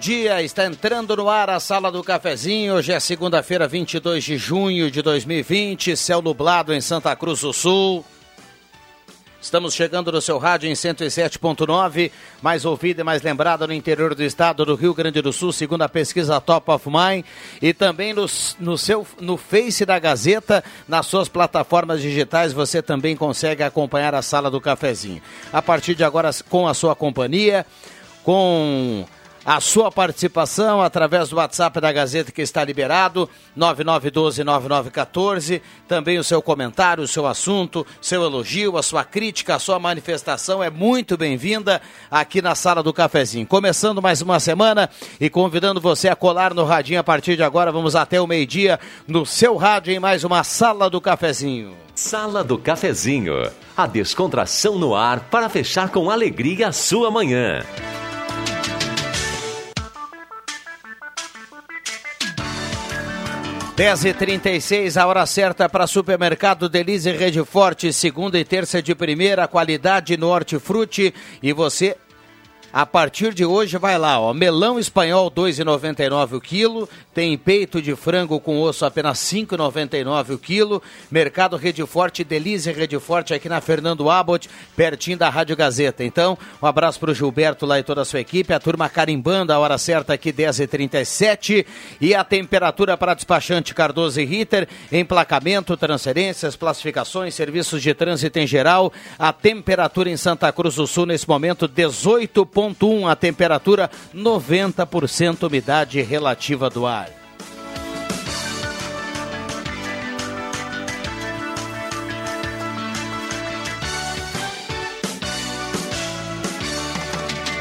Dia. Está entrando no ar a Sala do Cafezinho. Hoje é segunda-feira, 22 de junho de 2020. Céu nublado em Santa Cruz do Sul. Estamos chegando no seu rádio em 107.9, mais ouvido e mais lembrado no interior do estado do Rio Grande do Sul, segundo a pesquisa Top of Mind, e também no, no, seu, no Face da Gazeta, nas suas plataformas digitais, você também consegue acompanhar a Sala do Cafezinho. A partir de agora, com a sua companhia, com a sua participação através do WhatsApp da Gazeta que está liberado, 9912-9914. Também o seu comentário, o seu assunto, seu elogio, a sua crítica, a sua manifestação é muito bem-vinda aqui na Sala do Cafezinho. Começando mais uma semana e convidando você a colar no radinho a partir de agora. Vamos até o meio-dia no seu rádio em mais uma Sala do Cafezinho. Sala do Cafezinho. A descontração no ar para fechar com alegria a sua manhã. 10h36, a hora certa para Supermercado Delize Rede Forte, segunda e terça de primeira, qualidade no hortifruti. E você a partir de hoje vai lá, ó, melão espanhol 2,99 o quilo, tem peito de frango com osso apenas 5,99 o quilo. Mercado Rede Forte, Delize Rede Forte aqui na Fernando Abbott, pertinho da Rádio Gazeta. Então, um abraço para o Gilberto lá e toda a sua equipe, a turma carimbando a hora certa aqui 10h37 e a temperatura para despachante Cardoso e Ritter, emplacamento, transferências, classificações, serviços de trânsito em geral. A temperatura em Santa Cruz do Sul nesse momento 18 1,1 a temperatura, 90% umidade relativa do ar.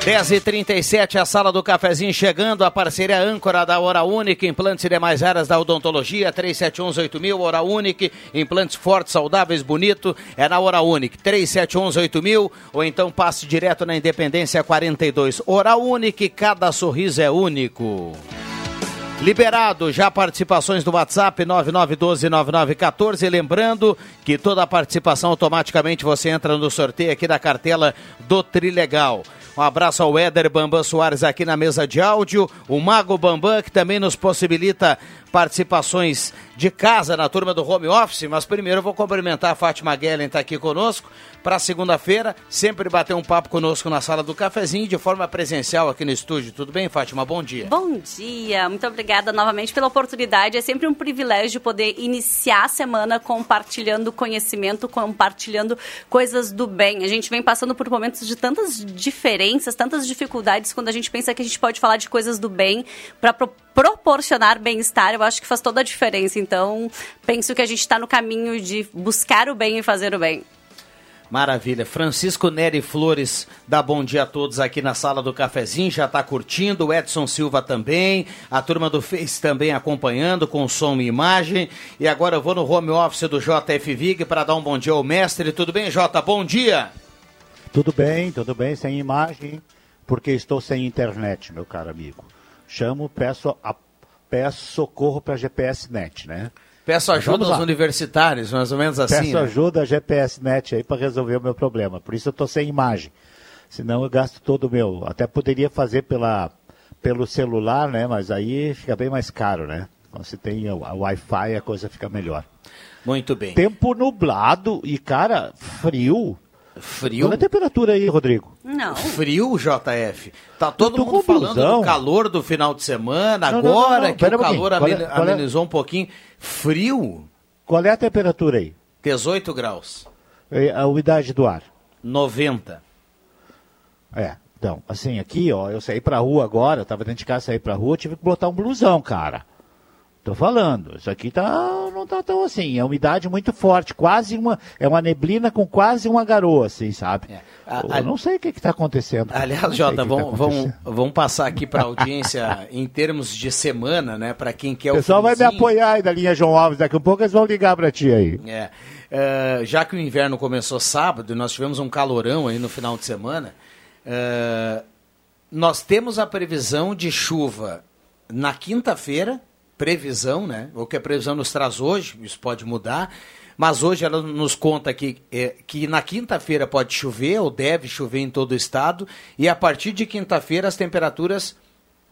Dez e trinta e sete, a sala do cafezinho chegando, a parceria âncora da Hora Única, implantes e demais áreas da odontologia, três sete um oito mil, Hora Única, implantes fortes, saudáveis, bonito, é na Hora Única, três sete um oito mil, ou então passe direto na Independência 42. Hora Única, cada sorriso é único. Liberado já participações do WhatsApp 99129914. Lembrando que toda a participação automaticamente você entra no sorteio aqui da cartela do Trilegal. Um abraço ao Éder Bambam Soares aqui na mesa de áudio. O Mago Bambam, que também nos possibilita participações de casa na turma do home office, mas primeiro eu vou cumprimentar a Fátima Guellen, está aqui conosco, para segunda-feira, sempre bater um papo conosco na sala do cafezinho, de forma presencial aqui no estúdio. Tudo bem, Fátima? Bom dia. Bom dia, muito obrigada novamente pela oportunidade. É sempre um privilégio poder iniciar a semana compartilhando conhecimento, compartilhando coisas do bem. A gente vem passando por momentos de tantas diferenças, tantas dificuldades, quando a gente pensa que a gente pode falar de coisas do bem para pro proporcionar bem-estar, eu acho que faz toda a diferença. Então, penso que a gente está no caminho de buscar o bem e fazer o bem. Maravilha. Francisco Nery Flores dá bom dia a todos aqui na sala do cafezinho, já está curtindo, o Edson Silva também, a turma do Face também acompanhando com som e imagem. E agora eu vou no home office do JF Vig para dar um bom dia ao mestre. Tudo bem, Jota? Bom dia. Tudo bem, tudo bem, sem imagem, porque estou sem internet, meu caro amigo. Chamo, peço, a, peço socorro para a GPS Net, né? Peço ajuda aos universitários, mais ou menos assim. Peço né? ajuda a GPS Net aí para resolver o meu problema. Por isso eu estou sem imagem. Senão eu gasto todo o meu. Até poderia fazer pela, pelo celular, né? Mas aí fica bem mais caro, né? Quando você tem a Wi-Fi, a coisa fica melhor. Muito bem. Tempo nublado e, cara, frio. Frio? Olha a temperatura aí, Rodrigo. Não. Frio, JF. Tá todo mundo com falando blusão. do calor do final de semana, Não, agora não, não, que pera o um calor Qual é- qual é- amenizou um pouquinho. Frio, Qual é a temperatura aí? 18 graus. É A umidade do ar. 90. É. Então, assim, aqui, ó, eu saí pra rua agora, eu tava dentro de casa, saí pra rua, tive que botar um blusão, cara. Tô falando, isso aqui tá, não tá tão assim, é umidade muito forte, quase uma, é uma neblina com quase uma garoa, assim, sabe? É. Eu A- não sei o que que tá acontecendo. Aliás, Jota, vamos, tá vamos, acontecendo. vamos passar aqui para a audiência em termos de semana, né? Para quem quer O o pessoal vai me apoiar aí da linha João Alves, daqui a pouco eles vão ligar pra ti aí. É. É, já que o inverno começou sábado e nós tivemos um calorão aí no final de semana, é, nós temos a previsão de chuva na quinta-feira, previsão, né? O que a previsão nos traz hoje, isso pode mudar, mas hoje ela nos conta que, é, que na quinta-feira pode chover, ou deve chover em todo o estado, e a partir de quinta-feira as temperaturas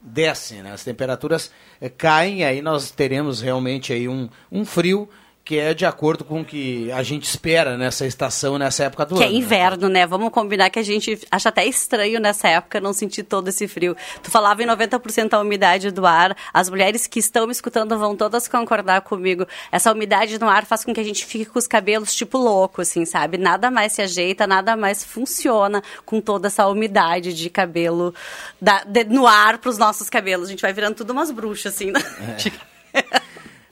descem, né? As temperaturas eh, caem, aí nós teremos realmente aí um, um frio que é de acordo com o que a gente espera nessa estação, nessa época do Que é ano. né? inverno, né? Vamos combinar que a gente acha até estranho nessa época não sentir todo esse frio. Tu falava em 90% a umidade do ar. As mulheres que estão me escutando vão todas concordar comigo. Essa umidade no ar faz com que a gente fique com os cabelos tipo louco, assim, sabe? Nada mais se ajeita, nada mais funciona com toda essa umidade de cabelo da- de- no ar para os nossos cabelos. A gente vai virando tudo umas bruxas, assim. Né? É.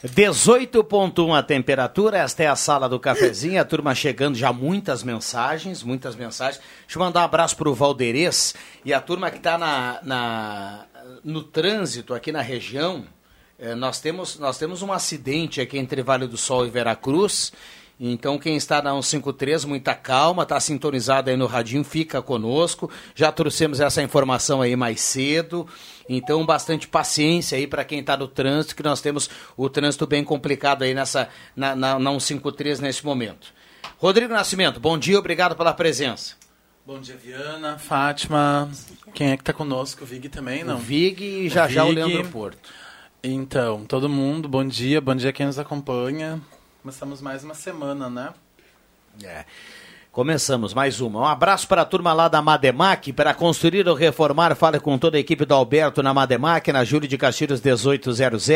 18.1 a temperatura, esta é a sala do cafezinho, a turma chegando já muitas mensagens, muitas mensagens. Deixa eu mandar um abraço para o Valderez e a turma que está na, na- no trânsito aqui na região. Eh, nós, temos, nós temos um acidente aqui entre Vale do Sol e Veracruz. Então, quem está na 153, muita calma, está sintonizado aí no radinho, fica conosco. Já trouxemos essa informação aí mais cedo. Então, bastante paciência aí para quem está no trânsito, que nós temos o trânsito bem complicado aí nessa, na, na, na 153 nesse momento. Rodrigo Nascimento, bom dia, obrigado pela presença. Bom dia, Viana, Fátima. Quem é que tá conosco? O Vig também, não? O Vig e já já o Vig. Leandro Porto. Então, todo mundo, bom dia, bom dia quem nos acompanha. Começamos mais uma semana, né? É. Começamos mais uma. Um abraço para a turma lá da Mademac. Para construir ou reformar, fale com toda a equipe do Alberto na Mademac, na Júlio de Castilhos 1800.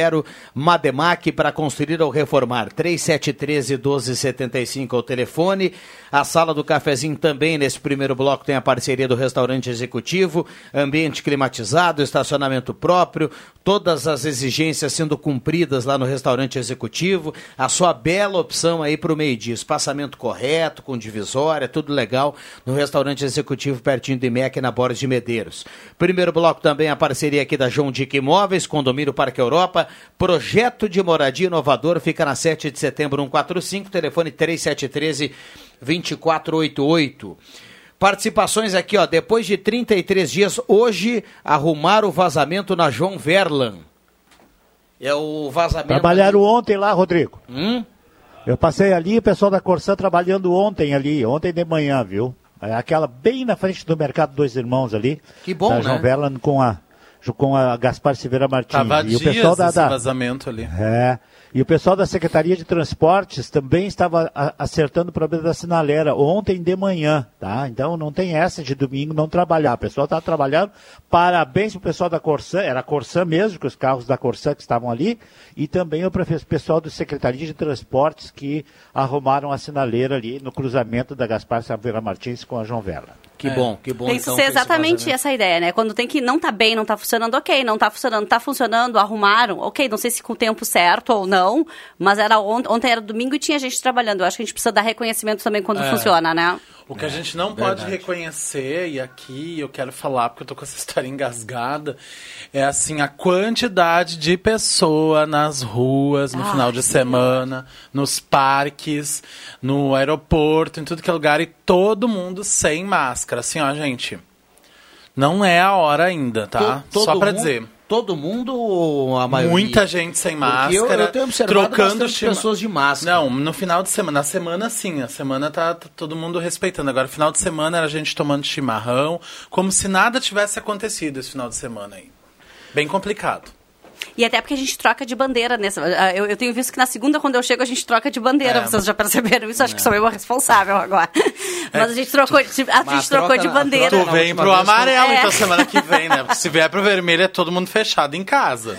Mademac para construir ou reformar. 3713 1275 é o telefone. A sala do cafezinho também, nesse primeiro bloco, tem a parceria do restaurante executivo, ambiente climatizado, estacionamento próprio, todas as exigências sendo cumpridas lá no restaurante executivo. A sua bela opção aí para o meio-dia. Espaçamento correto, com divisória, tudo legal no restaurante executivo pertinho do IMEC, na Borges de Medeiros. Primeiro bloco também a parceria aqui da João Dick Imóveis, Condomínio Parque Europa. Projeto de moradia inovador fica na 7 de setembro 145, telefone 3713 2488. Participações aqui, ó. Depois de 33 dias, hoje arrumaram o vazamento na João Verlan. É o vazamento. Trabalharam ontem lá, Rodrigo. Hum? Eu passei ali, o pessoal da Corsã trabalhando ontem ali, ontem de manhã, viu? É aquela bem na frente do Mercado Dois Irmãos ali. Que bom, da né? João Verlan com a, com a Gaspar Silveira Martins. Tava e o pessoal da, da- vazamento ali. É. E o pessoal da Secretaria de Transportes também estava acertando o problema da sinaleira ontem de manhã, tá? Então não tem essa de domingo não trabalhar. O pessoal está trabalhando. Parabéns pro pessoal da Corsã, era a Corsã mesmo, que os carros da Corsã que estavam ali, e também o pessoal da Secretaria de Transportes que arrumaram a sinaleira ali no cruzamento da Gaspar Silveira Martins com a João Vela. Que É. bom, que bom. Tem que então, ser com esse exatamente essa ideia, né? Quando tem que não tá bem, não tá funcionando, ok, não tá funcionando, tá funcionando, arrumaram, ok, não sei se com o tempo certo ou não, mas era ontem, ontem era domingo e tinha gente trabalhando. Eu acho que a gente precisa dar reconhecimento também quando É. funciona, né? O que a gente não pode verdade. reconhecer, e aqui eu quero falar porque eu tô com essa história engasgada, é assim, a quantidade de pessoa nas ruas no Ai, final de semana, nos parques, no aeroporto, em tudo que é lugar, e todo mundo sem máscara. Assim, ó, gente, não é a hora ainda, tá? To- todo Só pra mundo- dizer. Todo mundo ou a maioria? Muita gente sem máscara. eu- eu tenho observado trocando chima- pessoas de máscara. Não, no final de semana. Na semana, sim. A semana tá, tá todo mundo respeitando. Agora, final de semana era a gente tomando chimarrão, como se nada tivesse acontecido esse final de semana aí. Bem complicado. E até porque a gente troca de bandeira nessa. ah, Eu, eu tenho visto que na segunda, quando eu chego, a gente troca de bandeira. É. Vocês já perceberam isso? Acho que sou eu a responsável agora. Mas a gente trocou, de- a Mas gente trocou de bandeira. Tu vem pro vez, amarelo, É. então semana que vem, né? Porque se vier pro vermelho é todo mundo fechado em casa.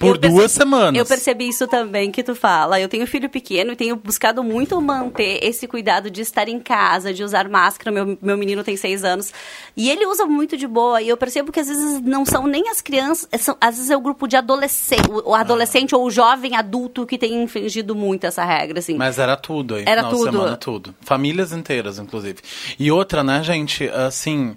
Por duas semanas. Eu percebi isso também que tu fala. Eu tenho filho pequeno e tenho buscado muito manter esse cuidado de estar em casa, de usar máscara. Meu, meu menino tem seis anos. E ele usa muito de boa. E eu percebo que às vezes não são nem as crianças, são, às vezes é o grupo de adolescente, o adolescente ah. ou o jovem adulto que tem infringido muito essa regra, assim. Mas era tudo aí. Era tudo. Semana, tudo. Famílias inteiras, inclusive. E outra, né, gente, assim.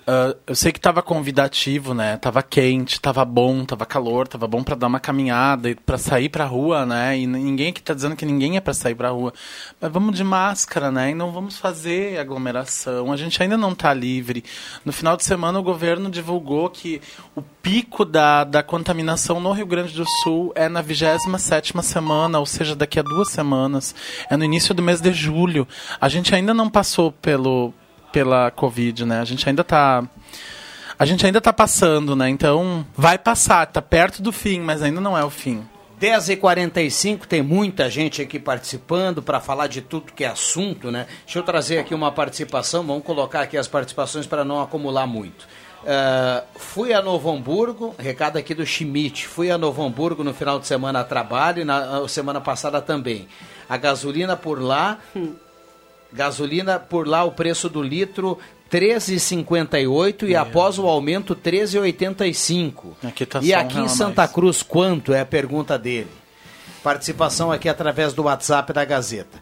Uh, eu sei que tava convidativo, né? Tava quente, tava bom, tava calor, tava bom para dar uma caminhada para sair pra rua, né? E ninguém aqui tá dizendo que ninguém é para sair pra rua. Mas vamos de máscara, né? E não vamos fazer aglomeração. A gente ainda não tá livre. No final de semana o governo divulgou que o pico da, da contaminação no Rio Grande do Sul é na 27 semana, ou seja, daqui a duas semanas. É no início do mês de julho. A gente ainda não passou pelo pela Covid, né? A gente ainda tá. A gente ainda tá passando, né? Então, vai passar, tá perto do fim, mas ainda não é o fim. 10h45, tem muita gente aqui participando para falar de tudo que é assunto, né? Deixa eu trazer aqui uma participação, vamos colocar aqui as participações para não acumular muito. Uh, fui a Novo Hamburgo, recado aqui do Schmidt. Fui a Novo Hamburgo no final de semana a trabalho e na semana passada também. A gasolina por lá hum. Gasolina por lá o preço do litro 13,58 e após o aumento 13,85. Aqui tá e aqui em Santa mais. Cruz quanto é a pergunta dele? Participação aqui através do WhatsApp da Gazeta.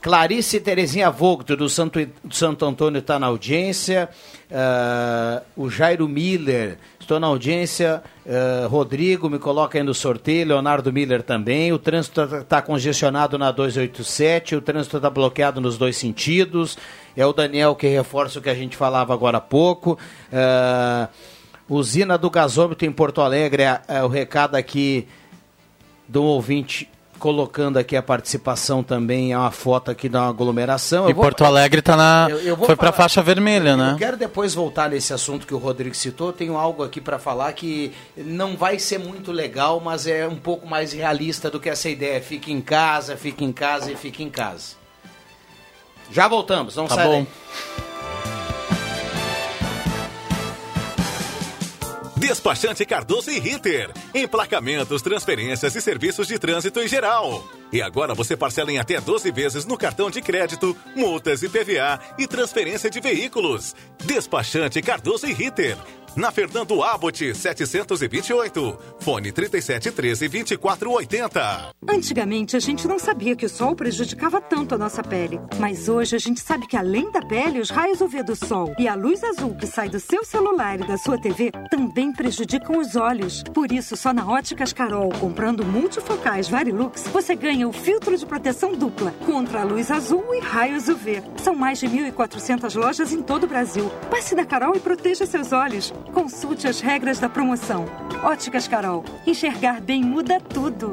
Clarice Terezinha Vogt, do Santo, do Santo Antônio, está na audiência. Uh, o Jairo Miller, estou na audiência. Uh, Rodrigo, me coloca aí no sorteio. Leonardo Miller também. O trânsito está tá congestionado na 287. O trânsito está bloqueado nos dois sentidos. É o Daniel que reforça o que a gente falava agora há pouco. Uh, usina do gasômetro em Porto Alegre, é, é o recado aqui do ouvinte colocando aqui a participação também, é uma foto aqui da aglomeração. E vou, Porto Alegre tá na eu, eu foi para a faixa vermelha, né? Eu quero depois voltar nesse assunto que o Rodrigo citou. Tenho algo aqui para falar que não vai ser muito legal, mas é um pouco mais realista do que essa ideia. Fique em casa, fique em casa e fique em casa. Já voltamos, não tá sai bom. Daí. Despachante Cardoso e Ritter. Emplacamentos, transferências e serviços de trânsito em geral. E agora você parcela em até 12 vezes no cartão de crédito, multas e PVA e transferência de veículos. Despachante Cardoso e Ritter na Fernando Abbott 728. Fone 3713 2480. Antigamente a gente não sabia que o sol prejudicava tanto a nossa pele, mas hoje a gente sabe que além da pele, os raios UV do sol e a luz azul que sai do seu celular e da sua TV também prejudicam os olhos. Por isso, só na Óticas Carol, comprando multifocais Varilux, você ganha o filtro de proteção dupla contra a luz azul e raios UV. São mais de 1.400 lojas em todo o Brasil. Passe na Carol e proteja seus olhos. Consulte as regras da promoção. Óticas Carol. Enxergar bem muda tudo.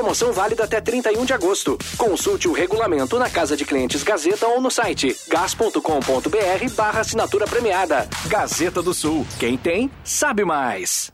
Promoção válida até 31 de agosto. Consulte o regulamento na Casa de Clientes Gazeta ou no site gas.com.br barra assinatura premiada. Gazeta do Sul. Quem tem, sabe mais.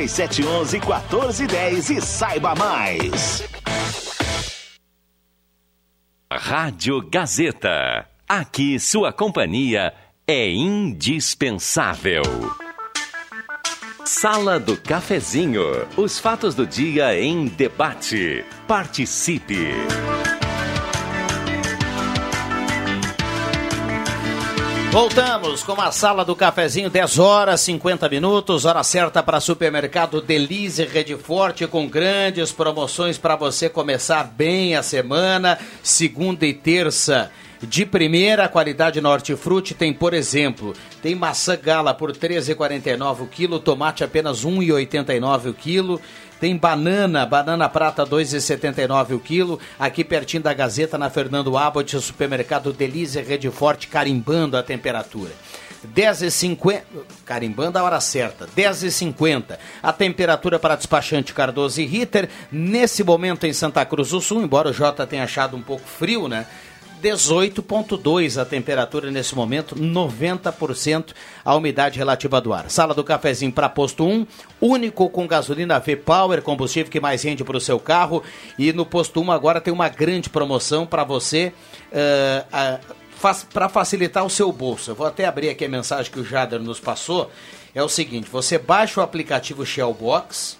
3711 1410 e saiba mais. Rádio Gazeta. Aqui sua companhia é indispensável. Sala do Cafezinho. Os fatos do dia em debate. Participe. Voltamos com a sala do cafezinho, 10 horas 50 minutos, hora certa para supermercado Delize Rede Forte com grandes promoções para você começar bem a semana, segunda e terça. De primeira qualidade Norte Frute tem, por exemplo, tem maçã gala por 13,49 o quilo, tomate apenas 1,89 o quilo, tem banana, banana prata 2,79 o quilo, aqui pertinho da Gazeta, na Fernando Abbott, supermercado Delícia Rede Forte, carimbando a temperatura. 10h50, carimbando a hora certa, 10h50. A temperatura para despachante Cardoso e Ritter, nesse momento em Santa Cruz do Sul, embora o Jota tenha achado um pouco frio, né? 18,2 a temperatura nesse momento, 90% a umidade relativa do ar. Sala do cafezinho para posto 1, único com gasolina V-Power, combustível que mais rende para o seu carro. E no posto 1 agora tem uma grande promoção para você. Uh, uh, para facilitar o seu bolso. Eu vou até abrir aqui a mensagem que o Jader nos passou. É o seguinte: você baixa o aplicativo Shellbox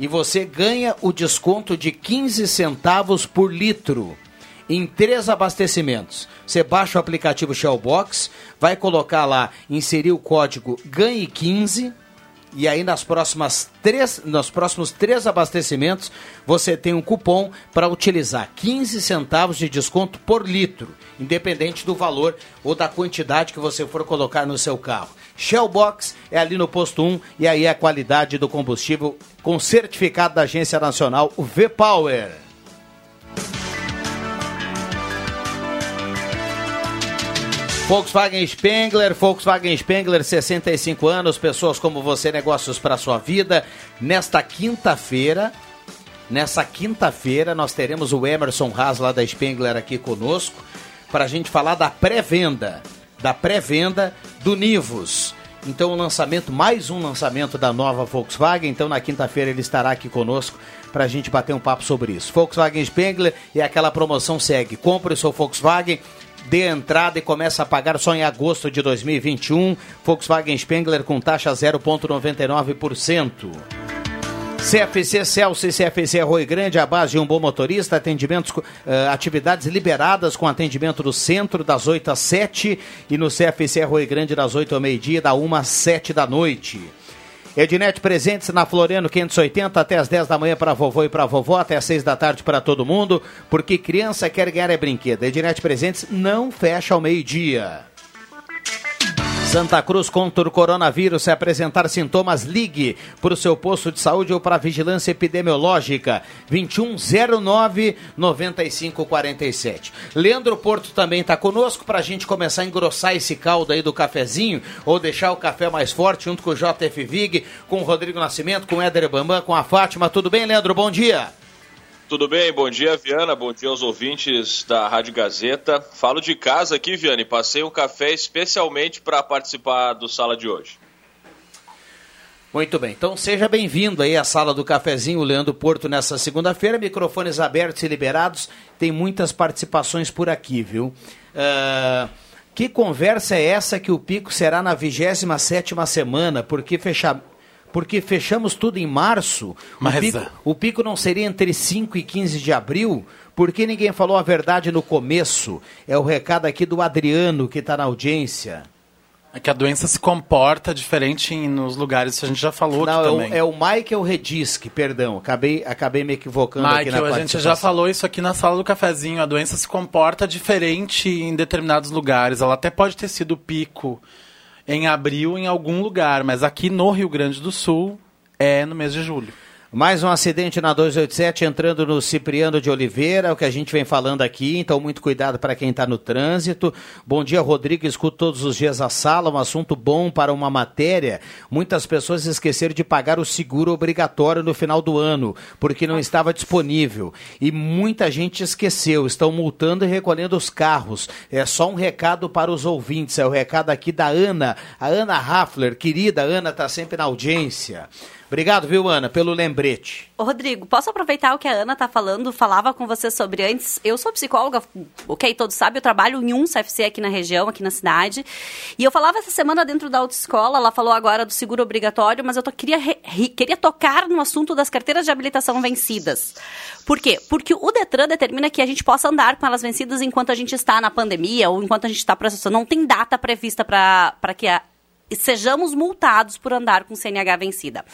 e você ganha o desconto de 15 centavos por litro em três abastecimentos. Você baixa o aplicativo Shellbox, vai colocar lá, inserir o código ganhe 15 e aí nas próximas três, nos próximos três abastecimentos você tem um cupom para utilizar 15 centavos de desconto por litro, independente do valor ou da quantidade que você for colocar no seu carro. Shellbox é ali no posto 1 e aí é a qualidade do combustível com certificado da Agência Nacional V-Power. Volkswagen Spengler, Volkswagen Spengler, 65 anos, pessoas como você, negócios para sua vida. Nesta quinta-feira, nessa quinta-feira, nós teremos o Emerson Haas lá da Spengler aqui conosco para a gente falar da pré-venda, da pré-venda do Nivus. Então, o lançamento, mais um lançamento da nova Volkswagen. Então, na quinta-feira ele estará aqui conosco para a gente bater um papo sobre isso. Volkswagen Spengler e aquela promoção segue. Compre o seu Volkswagen dê entrada e começa a pagar só em agosto de 2021. Volkswagen Spengler com taxa 0,99%. CFC Celso e CFC Arroio Grande, a base de um bom motorista, atendimentos, uh, atividades liberadas com atendimento do centro das 8 às 7 e no CFC Arroio Grande das 8 ao meio-dia, da 1 às 7 da noite. Ednet presentes na Floriano 580 até as 10 da manhã para vovô e para vovó, até as 6 da tarde para todo mundo, porque criança quer ganhar é brinquedo. Ednet presentes não fecha ao meio-dia. Santa Cruz contra o coronavírus. Se apresentar sintomas, ligue para o seu posto de saúde ou para a vigilância epidemiológica. 2109 9547. Leandro Porto também está conosco para a gente começar a engrossar esse caldo aí do cafezinho ou deixar o café mais forte junto com o JF Vig, com o Rodrigo Nascimento, com o Éder Bambam, com a Fátima. Tudo bem, Leandro? Bom dia. Tudo bem? Bom dia, Viana. Bom dia aos ouvintes da Rádio Gazeta. Falo de casa aqui, Viana, e passei um café especialmente para participar do sala de hoje. Muito bem, então seja bem-vindo aí à sala do cafezinho Leandro Porto nessa segunda-feira, microfones abertos e liberados, tem muitas participações por aqui, viu? Uh, que conversa é essa que o pico será na 27 semana, porque fechar porque fechamos tudo em março. Mas o, pico, o pico não seria entre 5 e 15 de abril? Por que ninguém falou a verdade no começo? É o recado aqui do Adriano, que está na audiência. É que a doença se comporta diferente em, nos lugares, a gente já falou Não, aqui é também. O, é o Michael Redisque, perdão, acabei, acabei me equivocando Michael, aqui na a gente já falou isso aqui na sala do cafezinho, a doença se comporta diferente em determinados lugares. Ela até pode ter sido pico em abril em algum lugar, mas aqui no Rio Grande do Sul é no mês de julho. Mais um acidente na 287 entrando no Cipriano de Oliveira, o que a gente vem falando aqui, então muito cuidado para quem está no trânsito. Bom dia, Rodrigo, escuto todos os dias a sala, um assunto bom para uma matéria. Muitas pessoas esqueceram de pagar o seguro obrigatório no final do ano, porque não estava disponível. E muita gente esqueceu, estão multando e recolhendo os carros. É só um recado para os ouvintes, é o recado aqui da Ana, a Ana Raffler, querida Ana, está sempre na audiência. Obrigado, viu, Ana, pelo lembrete. Rodrigo, posso aproveitar o que a Ana está falando? Falava com você sobre antes. Eu sou psicóloga, ok, todos sabem, eu trabalho em um CFC aqui na região, aqui na cidade. E eu falava essa semana dentro da autoescola, ela falou agora do seguro obrigatório, mas eu queria, queria tocar no assunto das carteiras de habilitação vencidas. Por quê? Porque o Detran determina que a gente possa andar com elas vencidas enquanto a gente está na pandemia ou enquanto a gente está processando. Não tem data prevista para que a sejamos multados por andar com CNH vencida.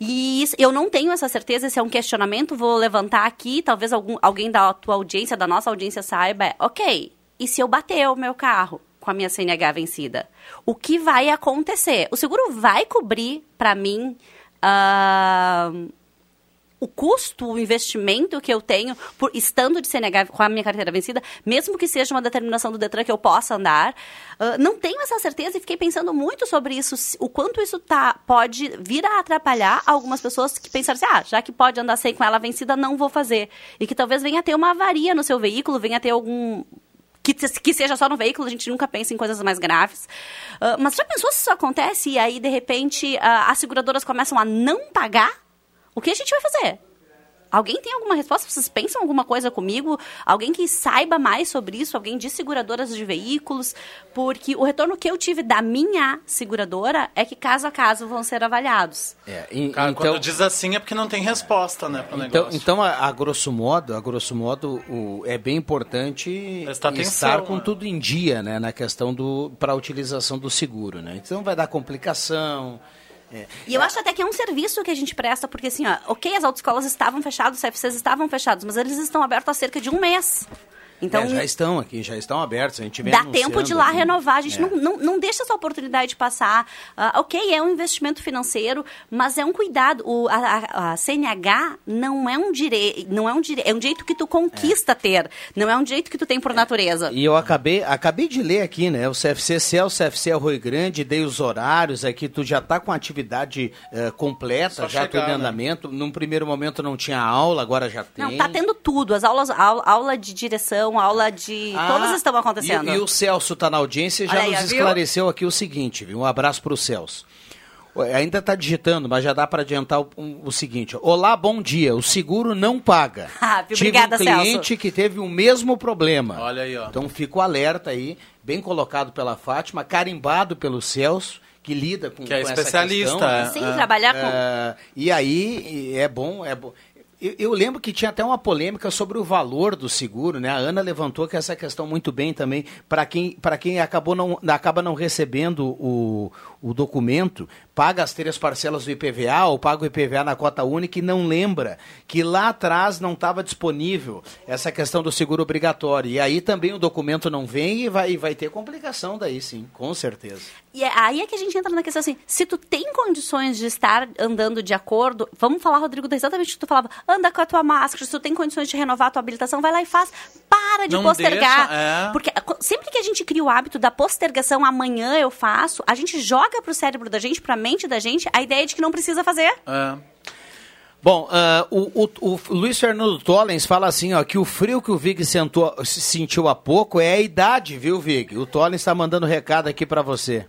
E isso, eu não tenho essa certeza, esse é um questionamento, vou levantar aqui, talvez algum, alguém da tua audiência, da nossa audiência saiba, é, ok, e se eu bater o meu carro com a minha CNH vencida? O que vai acontecer? O seguro vai cobrir para mim... Uh, o custo, o investimento que eu tenho por estando de CNH com a minha carteira vencida, mesmo que seja uma determinação do Detran que eu possa andar, uh, não tenho essa certeza e fiquei pensando muito sobre isso, o quanto isso tá, pode vir a atrapalhar algumas pessoas que pensaram assim, ah, já que pode andar sem com ela vencida, não vou fazer. E que talvez venha a ter uma avaria no seu veículo, venha a ter algum que, que, seja só no veículo, a gente nunca pensa em coisas mais graves. Uh, mas já pensou se isso acontece e aí, de repente, uh, as seguradoras começam a não pagar o que a gente vai fazer? Alguém tem alguma resposta? Vocês pensam alguma coisa comigo? Alguém que saiba mais sobre isso? Alguém de seguradoras de veículos? Porque o retorno que eu tive da minha seguradora é que caso a caso vão ser avaliados. É, e, Cara, então, quando diz assim é porque não tem resposta, né, pro então, negócio. Então, a, a, grosso modo, a grosso modo, o, é bem importante estar atenção, com né? tudo em dia, né, na questão do para a utilização do seguro, né? Então vai dar complicação. É. E eu acho até que é um serviço que a gente presta, porque assim, ó, ok, as autoescolas estavam fechadas, os CFCs estavam fechados, mas eles estão abertos há cerca de um mês. Então, é, já estão aqui, já estão abertos. A gente vem dá tempo de lá aqui. renovar. A gente é. não, não, não deixa essa oportunidade passar. Uh, ok, é um investimento financeiro, mas é um cuidado. O, a, a, CNH não é um direito, não é um direito, é um direito que tu conquista é. ter, não é um direito que tu tem por natureza. E eu acabei, acabei de ler aqui, né? O CFC Cel, o CFC Arroio Grande, dei os horários aqui, tu já está com a atividade uh, completa, Só já chegar, tudo em né? andamento. Né? Num primeiro momento não tinha aula, agora já tem. Não, tá tendo tudo. As aulas, aula, aula de direção, aula de. Ah, todas estão acontecendo. E, e o Celso está na audiência e já aí, nos esclareceu viu? aqui o seguinte, viu? Um abraço para o Celso. Ainda está digitando, mas já dá para adiantar o, o, seguinte. Olá, bom dia. O seguro não paga. Ah, Tive obrigada, um cliente Celso. que teve o mesmo problema. Olha aí, ó. Então fica o alerta aí, bem colocado pela Fátima, carimbado pelo Celso que lida com, que é com especialista. Questão, né? Sim, é, trabalhar com. É, e aí é bom, é bom. Eu, eu, lembro que tinha até uma polêmica sobre o valor do seguro, né? A Ana levantou que essa questão muito bem também para quem para quem acabou não acaba não recebendo o, o documento, paga as três parcelas do IPVA ou paga o IPVA na cota única e não lembra que lá atrás não estava disponível essa questão do seguro obrigatório. E aí também o documento não vem e vai, e vai ter complicação daí sim, com certeza. E é, aí é que a gente entra na questão assim, se tu tem condições de estar andando de acordo, vamos falar, Rodrigo, exatamente o que tu falava, anda com a tua máscara, se tu tem condições de renovar a tua habilitação, vai lá e faz. Para de não postergar. Deixa, é. Porque sempre que a gente cria o hábito da postergação, amanhã eu faço, a gente joga para o cérebro da gente, para a mente da gente, a ideia de que não precisa fazer. É. Bom, uh, o, o, o, Luiz Fernando Tollens fala assim, ó, que o frio que o Vig sentou, sentiu há pouco é a idade, viu, Vig? O Tollens está mandando recado aqui para você.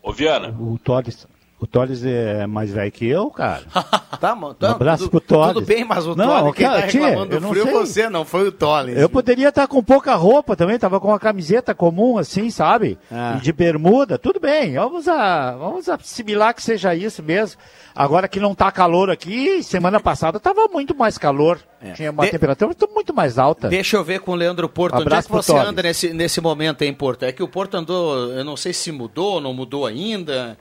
Ô, Viana. O Tollens... O Toles é mais velho que eu, cara. Tá, mano. Um abraço pro Toles. Tudo bem, mas o Não, Tolle, quem cara, tá tia, reclamando eu do não frio é sei. você, não foi o Tolle. Eu poderia estar com pouca roupa também, tava com uma camiseta comum assim, sabe? Ah. De bermuda, tudo bem, vamos, a, vamos assimilar que seja isso mesmo. Agora que não tá calor aqui, semana passada tava muito mais calor. Tinha uma De- temperatura muito mais alta. Deixa eu ver com o Leandro Porto. Onde é que você anda nesse, nesse momento em Porto? É que o Porto andou, eu não sei se mudou ou não mudou ainda.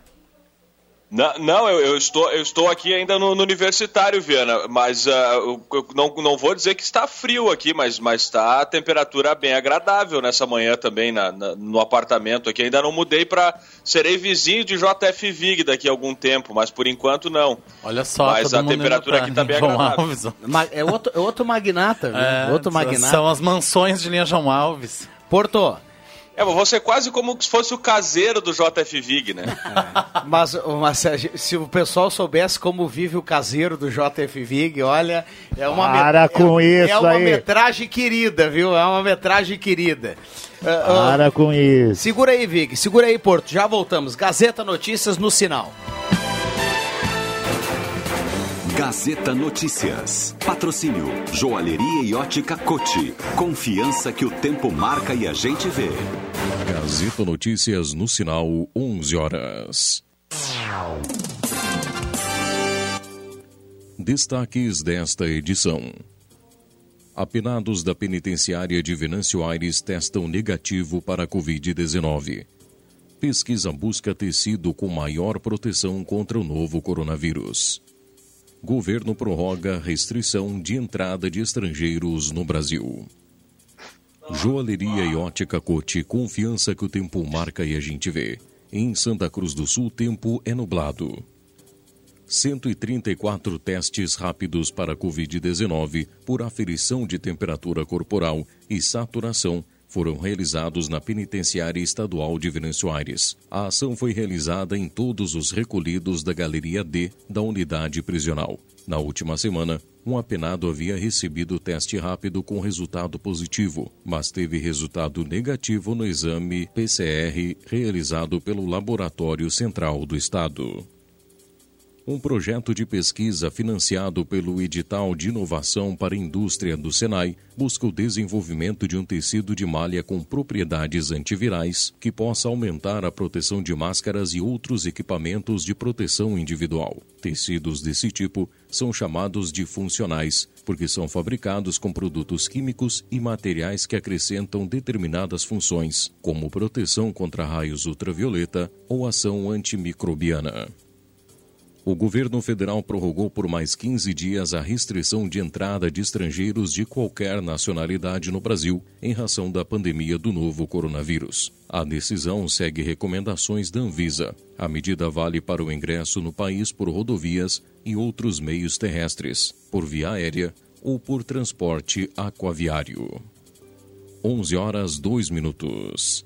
Não, não, eu, eu estou, eu estou aqui ainda no, no universitário, Viana, mas ah, eu, eu não, não vou dizer que está frio aqui, mas, mas está a temperatura bem agradável nessa manhã também na, na- no apartamento aqui. Ainda não mudei para. Serei vizinho de JF Vig daqui a algum tempo, mas por enquanto não. Olha só, Mas a temperatura aqui está bem João agradável. Alves. É outro, é outro magnata, viu? É, outro magnata. São as mansões de linha João Alves. Porto, É, você é quase como se fosse o caseiro do JF Vig, né? mas, mas se, o pessoal soubesse como vive o caseiro do JF Vig, olha, é uma, Para met- com é, isso é uma aí. metragem querida, viu? É uma metragem querida. Ah, ah, Para com isso. segura aí, Vig, segura aí, Porto, já voltamos. Gazeta Notícias no sinal. Gazeta Notícias. Patrocínio Joalheria e Ótica Cote. Confiança que o tempo marca e a gente vê. Gazeta Notícias no sinal 11 horas. Destaques desta edição. Apenados da penitenciária de Venâncio Aires testam negativo para a Covid-19. Pesquisa busca tecido com maior proteção contra o novo coronavírus. Governo prorroga restrição de entrada de estrangeiros no Brasil. Joalheria e ótica Cote, confiança que o tempo marca e a gente vê. Em Santa Cruz do Sul, tempo é nublado. 134 testes rápidos para Covid-19 por aferição de temperatura corporal e saturação foram realizados na Penitenciária Estadual de Venâncio Aires. A ação foi realizada em todos os recolhidos da Galeria D da unidade prisional. Na última semana, um apenado havia recebido teste rápido com resultado positivo, mas teve resultado negativo no exame PCR realizado pelo Laboratório Central do Estado. Um projeto de pesquisa financiado pelo Edital de Inovação para a Indústria do Senai busca o desenvolvimento de um tecido de malha com propriedades antivirais que possa aumentar a proteção de máscaras e outros equipamentos de proteção individual. Tecidos desse tipo são chamados de funcionais, porque são fabricados com produtos químicos e materiais que acrescentam determinadas funções, como proteção contra raios ultravioleta ou ação antimicrobiana. O governo federal prorrogou por mais 15 dias a restrição de entrada de estrangeiros de qualquer nacionalidade no Brasil em razão da pandemia do novo coronavírus. A decisão segue recomendações da Anvisa. A medida vale para o ingresso no país por rodovias e outros meios terrestres, por via aérea ou por transporte aquaviário. 11 horas 2 minutos.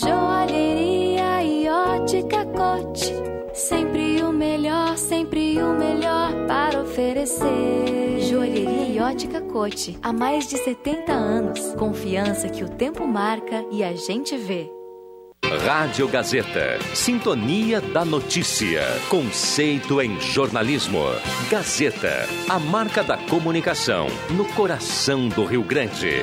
Joalheria e ótica cote. Sempre o melhor, sempre o melhor para oferecer. Joalheria e ótica cote. Há mais de 70 anos. Confiança que o tempo marca e a gente vê. Rádio Gazeta. Sintonia da Notícia. Conceito em jornalismo. Gazeta. A marca da comunicação. No coração do Rio Grande.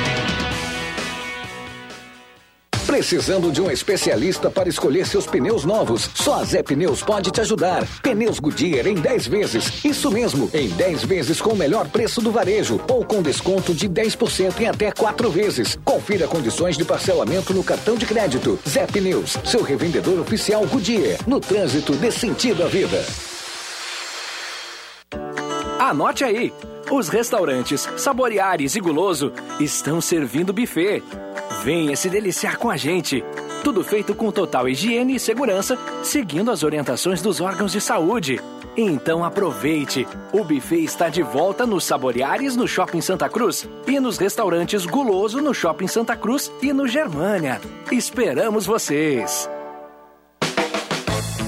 Precisando de um especialista para escolher seus pneus novos? Só a Zé Pneus pode te ajudar. Pneus Goodyear em 10 vezes. Isso mesmo, em 10 vezes com o melhor preço do varejo ou com desconto de 10% em até 4 vezes. Confira condições de parcelamento no cartão de crédito. Zé Pneus, seu revendedor oficial Goodyear. No trânsito, dê sentido à vida. Anote aí. Os restaurantes Saboreares e Guloso estão servindo buffet. Venha se deliciar com a gente. Tudo feito com total higiene e segurança, seguindo as orientações dos órgãos de saúde. Então aproveite! O buffet está de volta nos Saboreares no Shopping Santa Cruz e nos restaurantes Guloso no Shopping Santa Cruz e no Germânia. Esperamos vocês!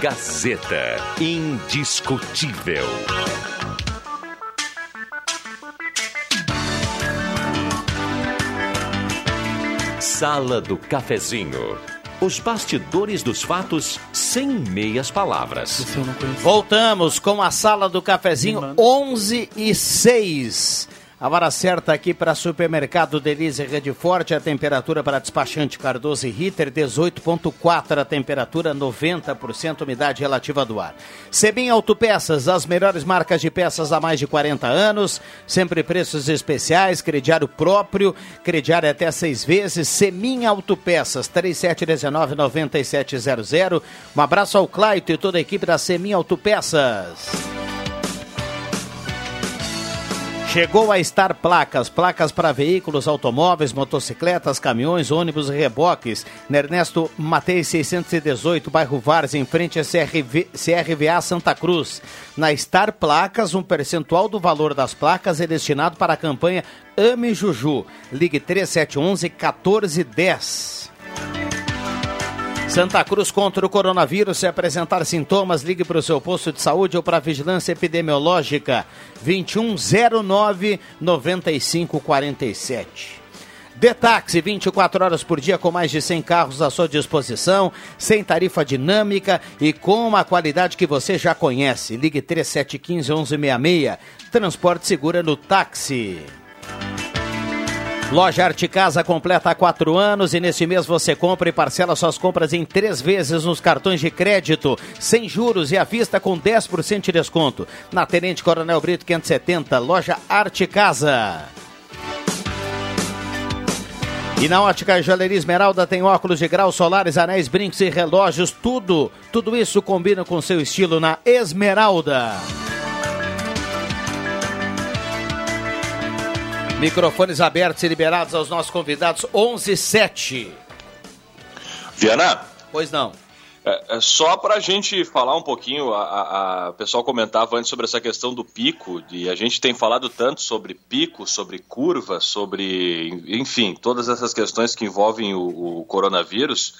Gazeta Indiscutível. Sala do Cafezinho. Os bastidores dos fatos sem meias palavras. Voltamos com a Sala do Cafezinho 11 e 6. A hora certa aqui para supermercado Delize Rede Forte, a temperatura para despachante Cardoso e Ritter, 18.4 a temperatura, 90% umidade relativa do ar. Sebim Autopeças, as melhores marcas de peças há mais de 40 anos, sempre preços especiais, crediário próprio, crediário até seis vezes, Semin Autopeças, 3719-9700. Um abraço ao Claito e toda a equipe da Semin Autopeças. Chegou a Star Placas, placas para veículos, automóveis, motocicletas, caminhões, ônibus e reboques. Na Ernesto Matei 618, bairro Várzea, em frente a CRV, CRVA Santa Cruz. Na Star Placas, um percentual do valor das placas é destinado para a campanha Ame Juju. Ligue 3711 1410. Santa Cruz contra o coronavírus. Se apresentar sintomas, ligue para o seu posto de saúde ou para a vigilância epidemiológica 2109 9547. Detaxi, 24 horas por dia com mais de 100 carros à sua disposição, sem tarifa dinâmica e com uma qualidade que você já conhece. Ligue 3715 1166. Transporte segura no táxi. Loja Arte Casa completa há quatro anos e neste mês você compra e parcela suas compras em três vezes nos cartões de crédito, sem juros e à vista com 10% de desconto. Na Tenente Coronel Brito 570, Loja Arte Casa. E na Ótica Joalheria Esmeralda tem óculos de grau, solares, anéis, brincos e relógios, tudo, tudo isso combina com seu estilo na Esmeralda. Microfones abertos e liberados aos nossos convidados 11 7. Viana, Pois não. é, é só para a gente falar um pouquinho, a, a- a- o pessoal comentava antes sobre essa questão do pico, e a gente tem falado tanto sobre pico, sobre curva, sobre, enfim, todas essas questões que envolvem o, o coronavírus.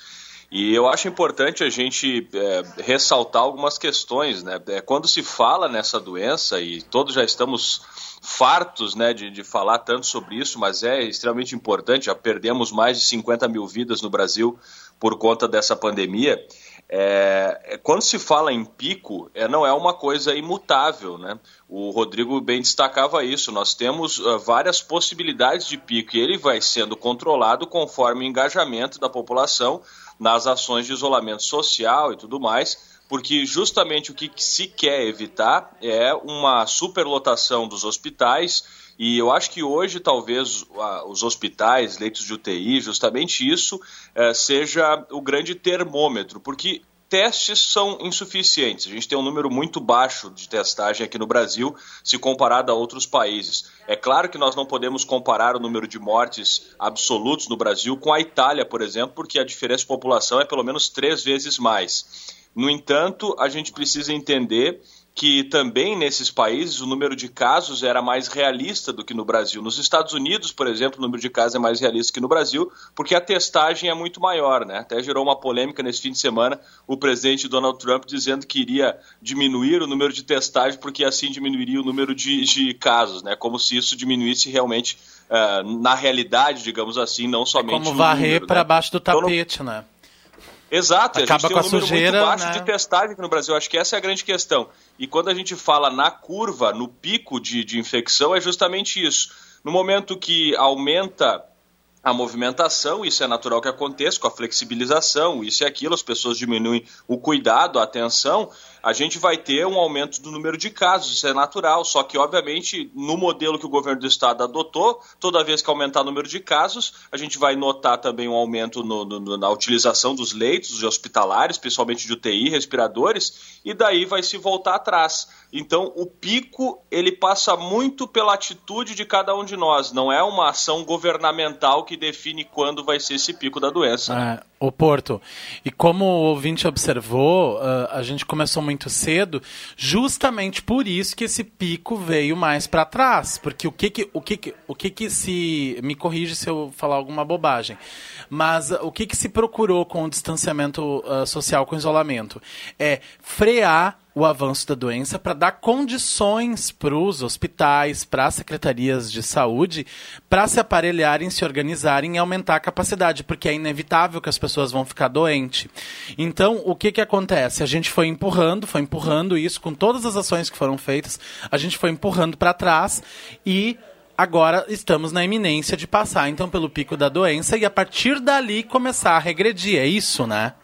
E eu acho importante a gente é, ressaltar algumas questões, né? É, quando se fala nessa doença, e todos já estamos fartos né, de, de falar tanto sobre isso, mas é extremamente importante, já perdemos mais de 50 mil vidas no Brasil por conta dessa pandemia. É, é, quando se fala em pico, é, não é uma coisa imutável, né? O Rodrigo bem destacava isso. Nós temos ah, várias possibilidades de pico e ele vai sendo controlado conforme o engajamento da população nas ações de isolamento social e tudo mais, porque justamente o que se quer evitar é uma superlotação dos hospitais E eu acho que hoje, talvez, os hospitais, leitos de UTI, justamente isso eh, seja o grande termômetro, porque testes são insuficientes. A gente tem um número muito baixo de testagem aqui no Brasil, se comparado a outros países. É claro que nós não podemos comparar o número de mortes absolutos no Brasil com a Itália, por exemplo, porque a diferença de população é pelo menos três vezes mais. No entanto, a gente precisa entender que também nesses países o número de casos era mais realista do que no Brasil. Nos Estados Unidos, por exemplo, o número de casos é mais realista que no Brasil, porque a testagem é muito maior, né? Até gerou uma polêmica nesse fim de semana o presidente Donald Trump dizendo que iria diminuir o número de testagem porque assim diminuiria o número de, de casos, né? Como se isso diminuísse realmente uh, na realidade, digamos assim, não somente é como varrer para né? baixo do tapete, então, né? Exato, Acaba a gente tem um número sujeira, muito baixo né? de testagem aqui no Brasil. Acho que essa é a grande questão. E quando a gente fala na curva, no pico de, de infecção, é justamente isso. No momento que aumenta a movimentação, isso é natural que aconteça, com a flexibilização, isso e aquilo, as pessoas diminuem o cuidado, a atenção, a gente vai ter um aumento do número de casos, isso é natural, só que, obviamente, no modelo que o governo do estado adotou, toda vez que aumentar o número de casos, a gente vai notar também um aumento no, no, na utilização dos leitos hospitalares, principalmente de UTI, respiradores, e daí vai se voltar atrás. Então, o pico, ele passa muito pela atitude de cada um de nós, não é uma ação governamental que define quando vai ser esse pico da doença. É, o Porto. E como o ouvinte observou, uh, a gente começou muito cedo, justamente por isso que esse pico veio mais para trás, porque o que que o que que, o que que se me corrige se eu falar alguma bobagem, mas o que que se procurou com o distanciamento uh, social com o isolamento é frear o avanço da doença para dar condições para os hospitais, para as secretarias de saúde, para se aparelharem, se organizarem e aumentar a capacidade, porque é inevitável que as pessoas vão ficar doentes. Então, o que, que acontece? A gente foi empurrando, foi empurrando isso com todas as ações que foram feitas, a gente foi empurrando para trás e agora estamos na iminência de passar então pelo pico da doença e a partir dali começar a regredir. É isso, né?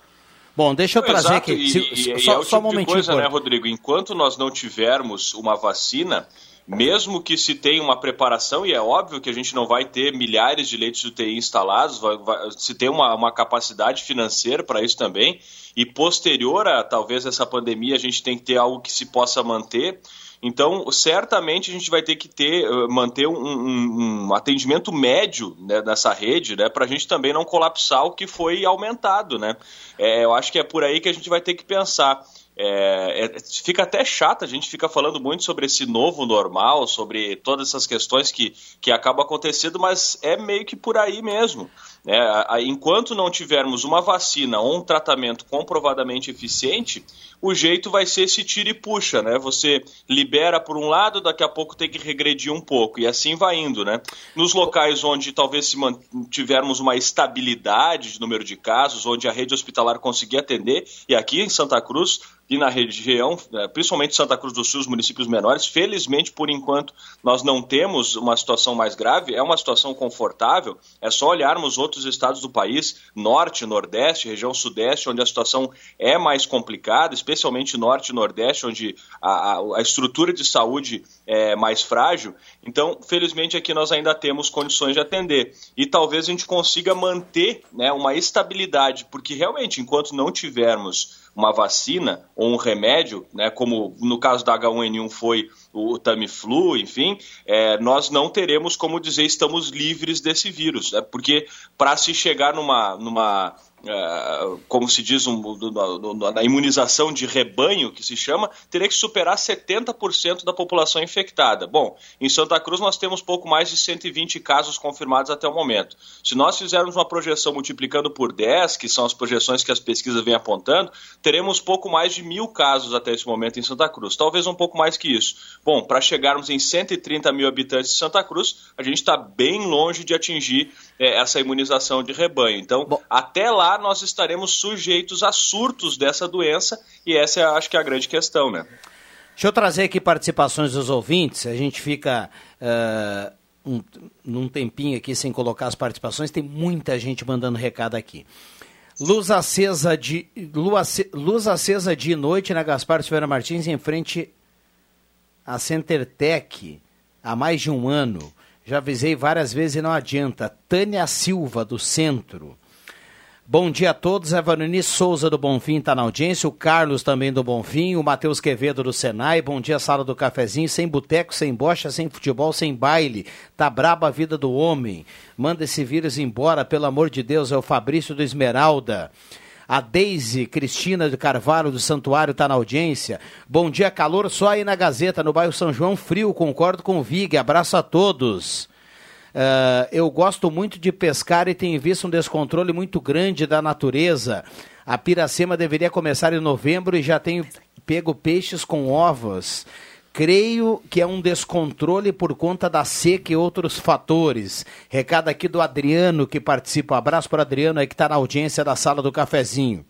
Bom, deixa eu trazer Exato, aqui. E, Se- e- e só, é o só um tipo de momentinho, coisa, né. Rodrigo? Enquanto nós não tivermos uma vacina, mesmo que se tenha uma preparação, e é óbvio que a gente não vai ter milhares de leitos de UTI instalados, vai- vai- se tem uma, uma capacidade financeira para isso também, e posterior a talvez essa pandemia, a gente tem que ter algo que se possa manter. Então, certamente a gente vai ter que ter, eh, manter um, um- um atendimento médio né, nessa rede, né, para a gente também não colapsar o que foi aumentado, né? É, eu acho que é por aí que a gente vai ter que pensar. É, é, fica até chato, a gente fica falando muito sobre esse novo normal, sobre todas essas questões que, que acabam acontecendo, mas é meio que por aí mesmo. Né? Enquanto não tivermos uma vacina ou um tratamento comprovadamente eficiente, o jeito vai ser esse tira e puxa, né? Você libera por um lado, daqui a pouco tem que regredir um pouco, e assim vai indo, né? Nos locais onde talvez se tivermos uma estabilidade de número de casos, onde a rede hospitalar conseguir atender, e aqui em Santa Cruz e na região, eh, principalmente Santa Cruz do Sul, os municípios menores, felizmente, por enquanto, nós não temos uma situação mais grave, é uma situação confortável, é só olharmos outros estados do país, norte, nordeste, região sudeste, onde a situação é mais complicada, especialmente norte e nordeste, onde a, a- a estrutura de saúde é mais frágil. Então, felizmente, aqui nós ainda temos condições de atender. E talvez a gente consiga manter né, uma estabilidade, porque realmente, enquanto não tivermos uma vacina ou um remédio, né, como no caso da H1N1 foi o Tamiflu, enfim, é, nós não teremos como dizer estamos livres desse vírus, né, porque para se chegar numa, numa é, como se diz, um, no- no- na imunização de rebanho, que se chama, teria que superar 70% da população infectada. Bom, em Santa Cruz nós temos pouco mais de 120 casos confirmados até o momento. Se nós fizermos uma projeção multiplicando por 10, que são as projeções que as pesquisas vêm apontando, teremos pouco mais de mil casos até esse momento em Santa Cruz. Talvez um pouco mais que isso. Bom, para chegarmos em 130 mil habitantes de Santa Cruz, a gente está bem longe de atingir eh, essa imunização de rebanho. Então, até lá nós estaremos sujeitos a surtos dessa doença e essa é, acho que é a grande questão, né? Deixa eu trazer aqui participações dos ouvintes. A gente fica eh, um, num tempinho aqui sem colocar as participações. Tem muita gente mandando recado aqui. Luz acesa de luz, luz acesa de noite na Gaspar Silveira Martins em frente à Centertec. há mais de um ano. Já avisei várias vezes e não adianta. Tânia Silva, do Centro. Bom dia a todos. Evanoni Souza do Bonfim está na audiência, o Carlos também do Bonfim, o Matheus Quevedo do Senai. Bom dia, sala do cafezinho. Sem boteco, sem bocha, sem futebol, sem baile. Tá braba a vida do homem. Manda esse vírus embora, pelo amor de Deus. É o Fabrício do Esmeralda. A Deise Cristina de Carvalho do Santuário está na audiência. Bom dia, calor só aí na Gazeta, no bairro São João Frio. Concordo com o Vig. Abraço a todos. Uh, eu gosto muito de pescar e tenho visto um descontrole muito grande da natureza. A piracema deveria começar em novembro e já tenho pego peixes com ovos. Creio que é um descontrole por conta da seca e outros fatores. Recado aqui do Adriano que participa. Um abraço para Adriano aí que está na audiência da sala do cafezinho.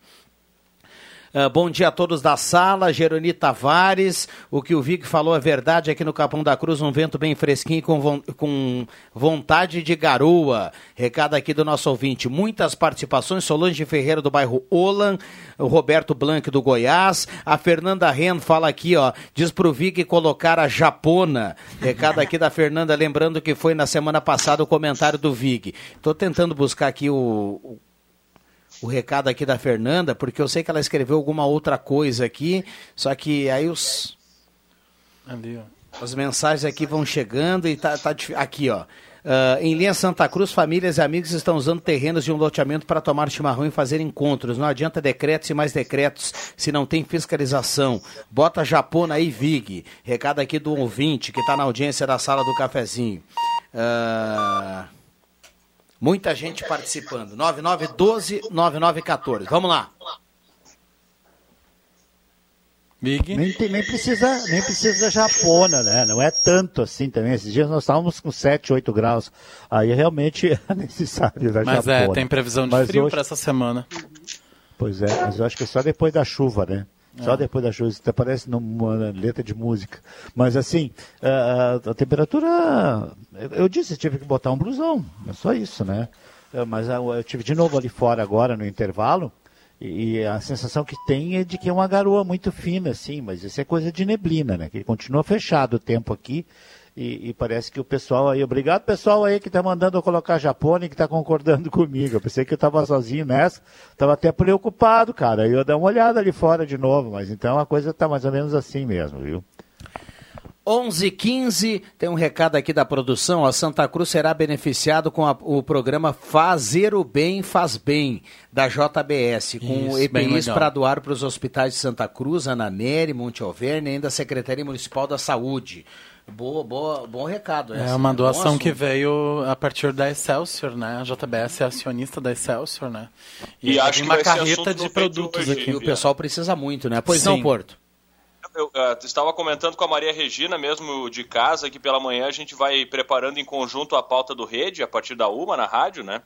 Uh, bom dia a todos da sala, Geroni Tavares. O que o Vig falou é verdade aqui no Capão da Cruz, um vento bem fresquinho com, vo com vontade de garoa. Recado aqui do nosso ouvinte. Muitas participações. Solange Ferreira do bairro Olan, o Roberto Blanc do Goiás. A Fernanda Ren fala aqui, ó. Diz pro Vig colocar a japona. Recado aqui da Fernanda, lembrando que foi na semana passada o comentário do Vig. Estou tentando buscar aqui o o recado aqui da Fernanda, porque eu sei que ela escreveu alguma outra coisa aqui, só que aí os. Ali, ó. As mensagens aqui vão chegando e tá, tá aqui, ó. Uh, em linha Santa Cruz, famílias e amigos estão usando terrenos de um loteamento para tomar chimarrão e fazer encontros. Não adianta decretos e mais decretos se não tem fiscalização. Bota Japona aí, Vig. Recado aqui do ouvinte que está na audiência da sala do cafezinho. Uh... Muita gente participando. 9912-9914. Vamos lá. Big. Nem, nem, precisa, nem precisa japona, né? Não é tanto assim também. Esses dias nós estávamos com 7, 8 graus. Aí realmente é necessário da mas japona. Mas é, tem previsão de mas frio hoje... para essa semana. Pois é, mas eu acho que é só depois da chuva, né? Só é. depois da chuva, isso até parece numa letra de música. Mas assim, a, a, temperatura. Eu disse, tive que botar um blusão, é só isso, né? É, mas eu tive de novo ali fora agora no intervalo. E a sensação que tem é de que é uma garoa muito fina, assim, mas isso é coisa de neblina, né? Que continua fechado o tempo aqui. E, e, parece que o pessoal aí, obrigado pessoal aí que está mandando eu colocar Japone, que está concordando comigo. Eu pensei que eu estava sozinho nessa, estava até preocupado, cara. Eu ia dar uma olhada ali fora de novo, mas então a coisa está mais ou menos assim mesmo, viu? 11:15 tem um recado aqui da produção. A Santa Cruz será beneficiado com a, o programa Fazer o Bem Faz Bem da JBS, com Isso, EPIs para doar para os hospitais de Santa Cruz, Ananeri, Monte Alverne e ainda a Secretaria Municipal da Saúde. Boa, boa, bom recado. É uma doação que veio a partir da Excelsior, né? A JBS é acionista da Excelsior, né? E, e acho uma carreta de produtos aqui. E o pessoal precisa muito, né? Pois Sim. não, Porto. Eu uh, estava comentando com a Maria Regina, mesmo de casa, que pela manhã a gente vai preparando em conjunto a pauta do Rede, a partir da UMA, na rádio, né?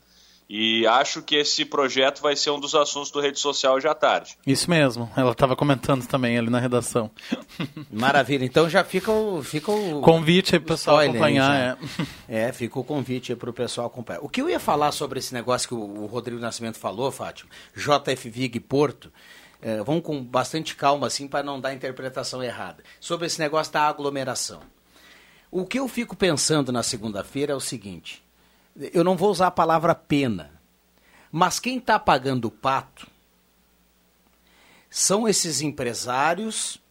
E acho que esse projeto vai ser um dos assuntos do Rede Social hoje à tarde. Isso mesmo, ela estava comentando também ali na redação. Maravilha, então já fica o, fica o convite aí para o pessoal acompanhar. É. é, fica o convite aí para o pessoal acompanhar. O que eu ia falar sobre esse negócio que o, Rodrigo Nascimento falou, Fátima, JF Vig Porto, é, vamos com bastante calma assim para não dar interpretação errada, sobre esse negócio da aglomeração. O que eu fico pensando na segunda-feira é o seguinte eu não vou usar a palavra pena, mas quem está pagando o pato são esses empresários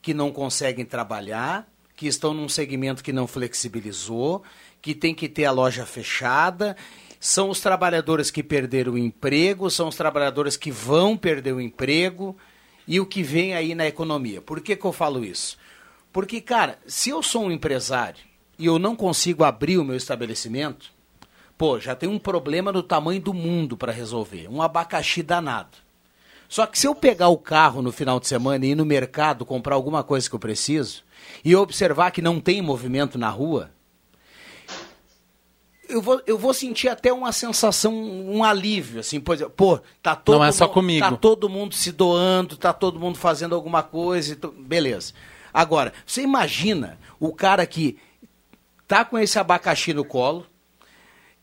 que não conseguem trabalhar, que estão num segmento que não flexibilizou, que tem que ter a loja fechada, são os trabalhadores que perderam o emprego, são os trabalhadores que vão perder o emprego e o que vem aí na economia. Por que, que eu falo isso? Porque, cara, se eu sou um empresário e eu não consigo abrir o meu estabelecimento, Pô, já tem um problema do tamanho do mundo para resolver. Um abacaxi danado. Só que se eu pegar o carro no final de semana e ir no mercado comprar alguma coisa que eu preciso, e observar que não tem movimento na rua, eu vou, eu vou sentir até uma sensação, um alívio, assim, pois, pô, tá todo, não é só comigo. tá todo mundo se doando, tá todo mundo fazendo alguma coisa, beleza. Agora, você imagina o cara que tá com esse abacaxi no colo,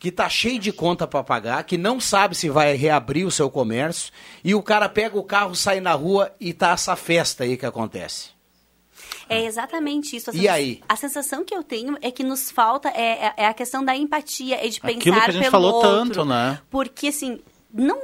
que está cheio de conta para pagar, que não sabe se vai reabrir o seu comércio, e o cara pega o carro, sai na rua e tá essa festa aí que acontece. É exatamente isso. A E aí? A sensação que eu tenho é que nos falta é, é- é a questão da empatia, é de pensar Aquilo que a gente falou outro. tanto, né? Porque, assim, não...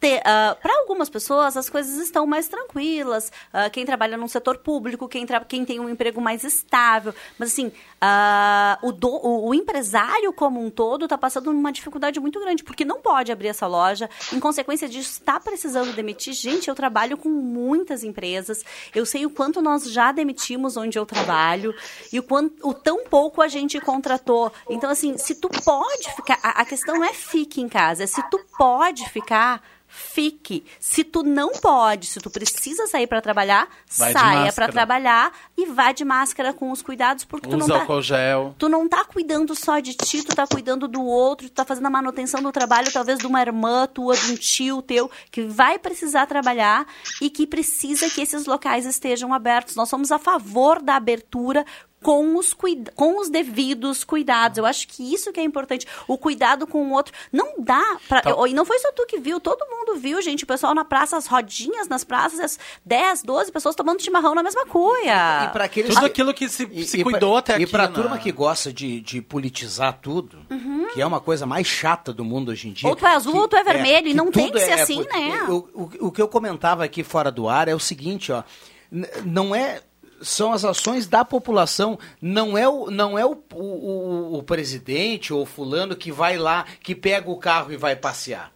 para algumas pessoas as coisas estão mais tranquilas. Ah, quem trabalha num setor público, quem, quem tem um emprego mais estável. Mas assim, ah, o, do- o empresário como um todo está passando uma dificuldade muito grande, porque não pode abrir essa loja. Em consequência disso, está precisando demitir. Gente, eu trabalho com muitas empresas. Eu sei o quanto nós já demitimos onde eu trabalho e o, quanto, o tão pouco a gente contratou. Então, assim, se tu pode ficar. A, a questão não é fique em casa, é se tu pode ficar. Fique. Se tu não pode, se tu precisa sair para trabalhar, Vai saia para trabalhar e vá de máscara com os cuidados, porque tu não Usa tá, álcool gel. Tu não tá cuidando só de ti, tu tá cuidando do outro, tu tá fazendo a manutenção do trabalho, talvez de uma irmã tua, de um tio teu, que vai precisar trabalhar e que precisa que esses locais estejam abertos. Nós somos a favor da abertura com os, cuida com os devidos cuidados. Eu acho que isso que é importante. O cuidado com o outro. Não dá pra... Tá. E não foi só tu que viu, todo mundo viu, gente. O pessoal na praça, as rodinhas nas praças, as 10, 12 pessoas tomando chimarrão na mesma cuia. E para aqueles Tudo aquilo que se, se e cuidou pra, até aqui. E pra né? turma que gosta de, de politizar tudo, que é uma coisa mais chata do mundo hoje em dia. Ou tu é azul que- ou tu é vermelho, e que não tem que ser é- assim, é- né? O, o, o que eu comentava aqui fora do ar é o seguinte, ó. Não é. São as ações da população, não é o, não é o, o, o- o presidente ou fulano que vai lá, que pega o carro e vai passear.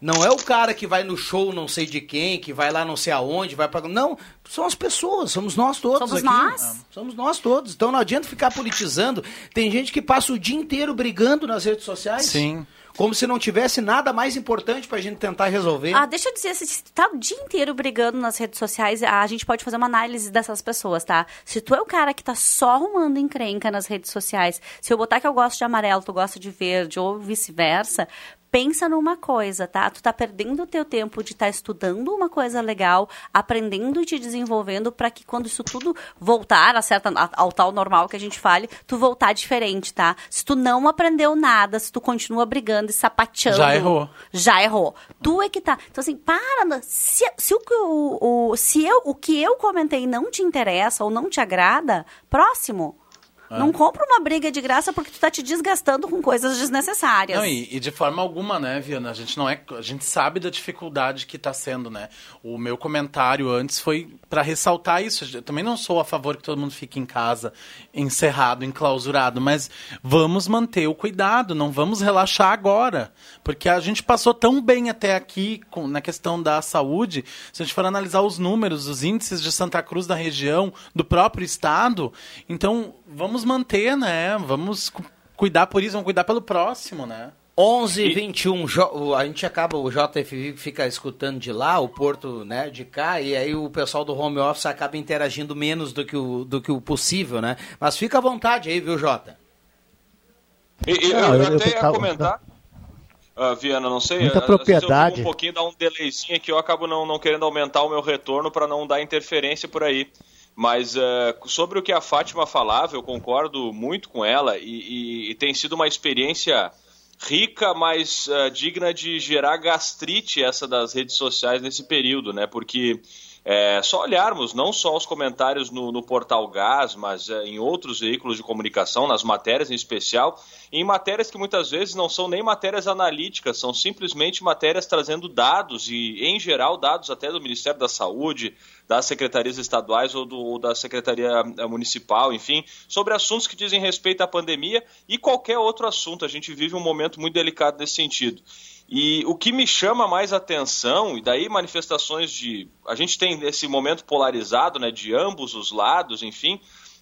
Não é o cara que vai no show não sei de quem, que vai lá não sei aonde, vai para Não, são as pessoas, somos nós todos Somos aqui. nós. Somos nós todos. Então não adianta ficar politizando. Tem gente que passa o dia inteiro brigando nas redes sociais. Sim. Como se não tivesse nada mais importante pra gente tentar resolver. Ah, deixa eu dizer, se tu tá o dia inteiro brigando nas redes sociais, a gente pode fazer uma análise dessas pessoas, tá? Se tu é o cara que tá só arrumando encrenca nas redes sociais, se eu botar que eu gosto de amarelo, tu gosta de verde, ou vice-versa, pensa numa coisa, tá? Tu tá perdendo o teu tempo de estar estudando uma coisa legal, aprendendo e te desenvolvendo para que quando isso tudo voltar a certa, ao tal normal que a gente fale, tu voltar diferente, tá? Se tu não aprendeu nada, se tu continua brigando e sapateando... Já errou. Já errou. Tu é que tá. Então, assim, para. Se, se, o, o, o- se eu, o que eu comentei não te interessa ou não te agrada, próximo. É. Não compra uma briga de graça porque tu tá te desgastando com coisas desnecessárias. Não, e, e de forma alguma, né, Viana? A gente não é. A gente sabe da dificuldade que está sendo, né? O meu comentário antes foi para ressaltar isso. Eu também não sou a favor que todo mundo fique em casa, encerrado, enclausurado, mas vamos manter o cuidado, não vamos relaxar agora. Porque a gente passou tão bem até aqui com, na questão da saúde. Se a gente for analisar os números, os índices de Santa Cruz da região, do próprio estado, então vamos manter, né? Vamos cu- cuidar por isso, vamos cuidar pelo próximo, né? 11 e 21, Jo- o- a gente acaba, o JFV fica escutando de lá, o Porto né, de cá, e aí o pessoal do home office acaba interagindo menos do que o, do que o possível, né? Mas fica à vontade aí, viu, Jota? E, e Não, eu, eu- eu até ia tava- comentar. Ah, Viana, não sei. Muita propriedade. Eu um pouquinho dar um delayzinho que eu acabo não, não querendo aumentar o meu retorno para não dar interferência por aí. Mas eh, sobre o que a Fátima falava, eu concordo muito com ela e, e- e tem sido uma experiência rica, mas eh, digna de gerar gastrite essa das redes sociais nesse período, né? Porque é só olharmos não só os comentários no, no portal Gás, mas eh, em outros veículos de comunicação, nas matérias em especial, em matérias que muitas vezes não são nem matérias analíticas, são simplesmente matérias trazendo dados e, em geral, dados até do Ministério da Saúde, das secretarias estaduais ou, do, ou da Secretaria eh, Municipal, enfim, sobre assuntos que dizem respeito à pandemia e qualquer outro assunto. A gente vive um momento muito delicado nesse sentido. E o que me chama mais atenção, e daí manifestações de. A gente tem esse momento polarizado, né, de ambos os lados, enfim,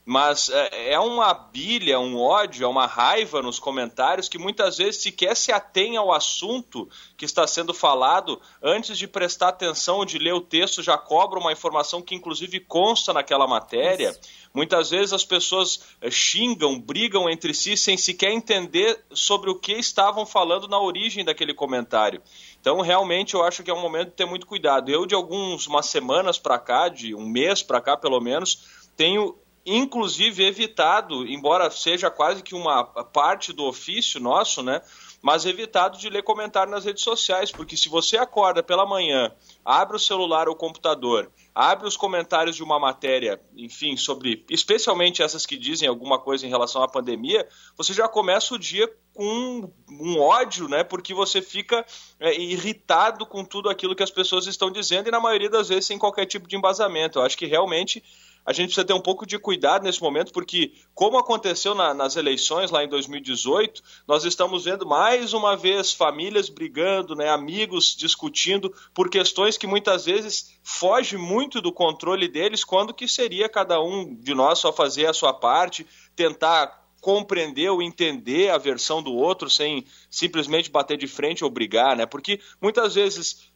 mas é, é uma bilha, um ódio, é uma raiva nos comentários que muitas vezes sequer se atém ao assunto que está sendo falado, antes de prestar atenção ou de ler o texto, já cobra uma informação que inclusive consta naquela matéria. Muitas vezes as pessoas eh, xingam, brigam entre si sem sequer entender sobre o que estavam falando na origem daquele comentário. Então, realmente, eu acho que é um momento de ter muito cuidado. Eu, de algumas umas semanas para cá, de um mês para cá pelo menos, tenho inclusive evitado, embora seja quase que uma parte do ofício nosso, né? mas evitado de ler comentário nas redes sociais, porque se você acorda pela manhã, abre o celular ou computador, abre os comentários de uma matéria, enfim, sobre, especialmente essas que dizem alguma coisa em relação à pandemia, você já começa o dia com um ódio, né? Porque você fica é, irritado com tudo aquilo que as pessoas estão dizendo e na maioria das vezes sem qualquer tipo de embasamento. Eu acho que realmente a gente precisa ter um pouco de cuidado nesse momento, porque, como aconteceu na, nas eleições lá em 2018, nós estamos vendo mais uma vez famílias brigando, né, amigos discutindo por questões que muitas vezes fogem muito do controle deles, quando que seria cada um de nós só fazer a sua parte, tentar compreender ou entender a versão do outro sem simplesmente bater de frente ou brigar, né? Porque muitas vezes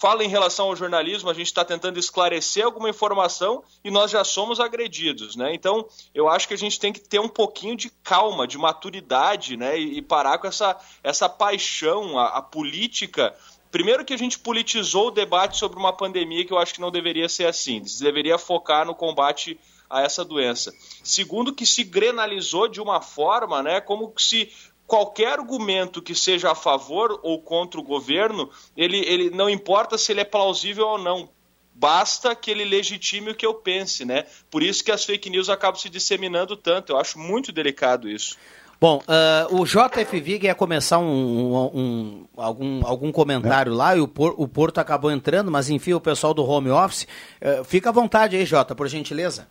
fala em relação ao jornalismo, a gente está tentando esclarecer alguma informação e nós já somos agredidos, né? Então, eu acho que a gente tem que ter um pouquinho de calma, de maturidade, né? E, e parar com essa, essa paixão, a, a política. Primeiro que a gente politizou o debate sobre uma pandemia que eu acho que não deveria ser assim. Deveria focar no combate a essa doença. Segundo, que se grenalizou de uma forma, né, como se qualquer argumento que seja a favor ou contra o governo, ele, ele não importa se ele é plausível ou não. Basta que ele legitime o que eu pense, né? Por isso que as fake news acabam se disseminando tanto. Eu acho muito delicado isso. Bom, uh, o JF ia começar um, um, um, algum, algum comentário é. lá e o, Por, o Porto acabou entrando, mas enfim, o pessoal do home office. Uh, fica à vontade aí, Jota, por gentileza.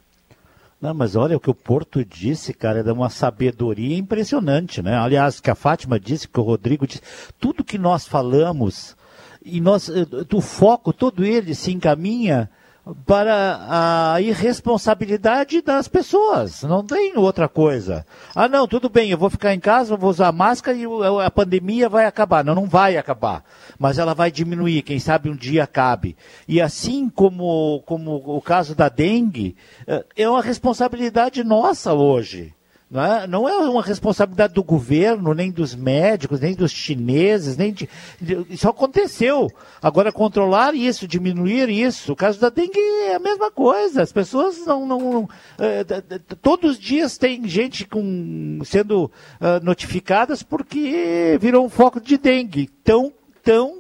Não, mas olha o que o Porto disse, cara, é de uma sabedoria impressionante, né? Aliás, que a Fátima disse, que o Rodrigo disse, tudo que nós falamos e nós, eh, o foco todo ele se encaminha para a irresponsabilidade das pessoas. Não tem outra coisa. Ah, não, tudo bem, eu vou ficar em casa, vou usar máscara e a pandemia vai acabar. Não, não vai acabar. Mas ela vai diminuir, quem sabe um dia acabe. E assim como, como o caso da dengue, eh, é uma responsabilidade nossa hoje. Não é, não é uma responsabilidade do governo, nem dos médicos, nem dos chineses, nem de, isso aconteceu. Agora, controlar isso, diminuir isso, o caso da dengue é a mesma coisa. As pessoas não. não, é, todos os dias tem gente com, sendo uh, notificadas porque virou um foco de dengue. Tão, tão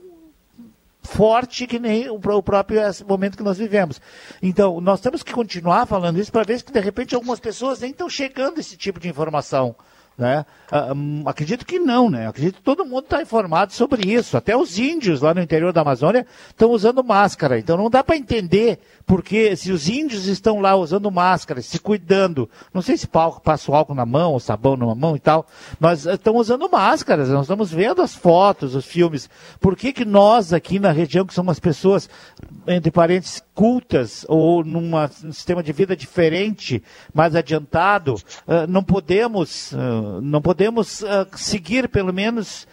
forte que nem o, próprio momento que nós vivemos. Então, nós temos que continuar falando isso para ver se de repente algumas pessoas nem estão chegando a esse tipo de informação. Né? Um, acredito que não, né? Acredito que todo mundo está informado sobre isso. Até os índios lá no interior da Amazônia estão usando máscara. Então não dá para entender porque se os índios estão lá usando máscara, se cuidando, não sei se passa o álcool na mão, ou sabão na mão e tal, mas estão usando máscaras, nós estamos vendo as fotos, os filmes. Por que, que nós aqui na região, que somos pessoas, entre parentes, cultas, ou num sistema de vida diferente, mais adiantado, uh, não podemos, uh, não podemos uh, seguir pelo menos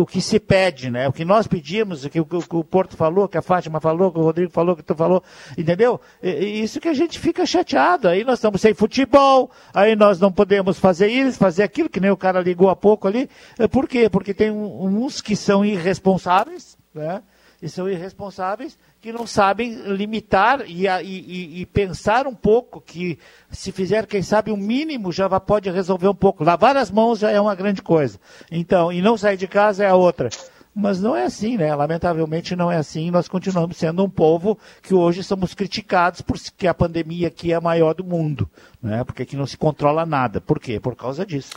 o que se pede, né? O que nós pedimos, o que, o o Porto falou, que a Fátima falou, que o Rodrigo falou, que tu falou, entendeu? Isso que a gente fica chateado. Aí nós estamos sem futebol, aí nós não podemos fazer isso, fazer aquilo, que nem o cara ligou há pouco ali. Eh, por quê? Porque tem uns que são irresponsáveis, né? E são irresponsáveis que não sabem limitar e, e, e, pensar um pouco que se fizer, quem sabe, o um mínimo já pode resolver um pouco. Lavar as mãos já é uma grande coisa. Então, e não sair de casa é a outra. Mas não é assim, né? Lamentavelmente não é assim. Nós continuamos sendo um povo que hoje somos criticados porque a pandemia aqui é a maior do mundo, né? Porque aqui não se controla nada. Por quê? Por causa disso.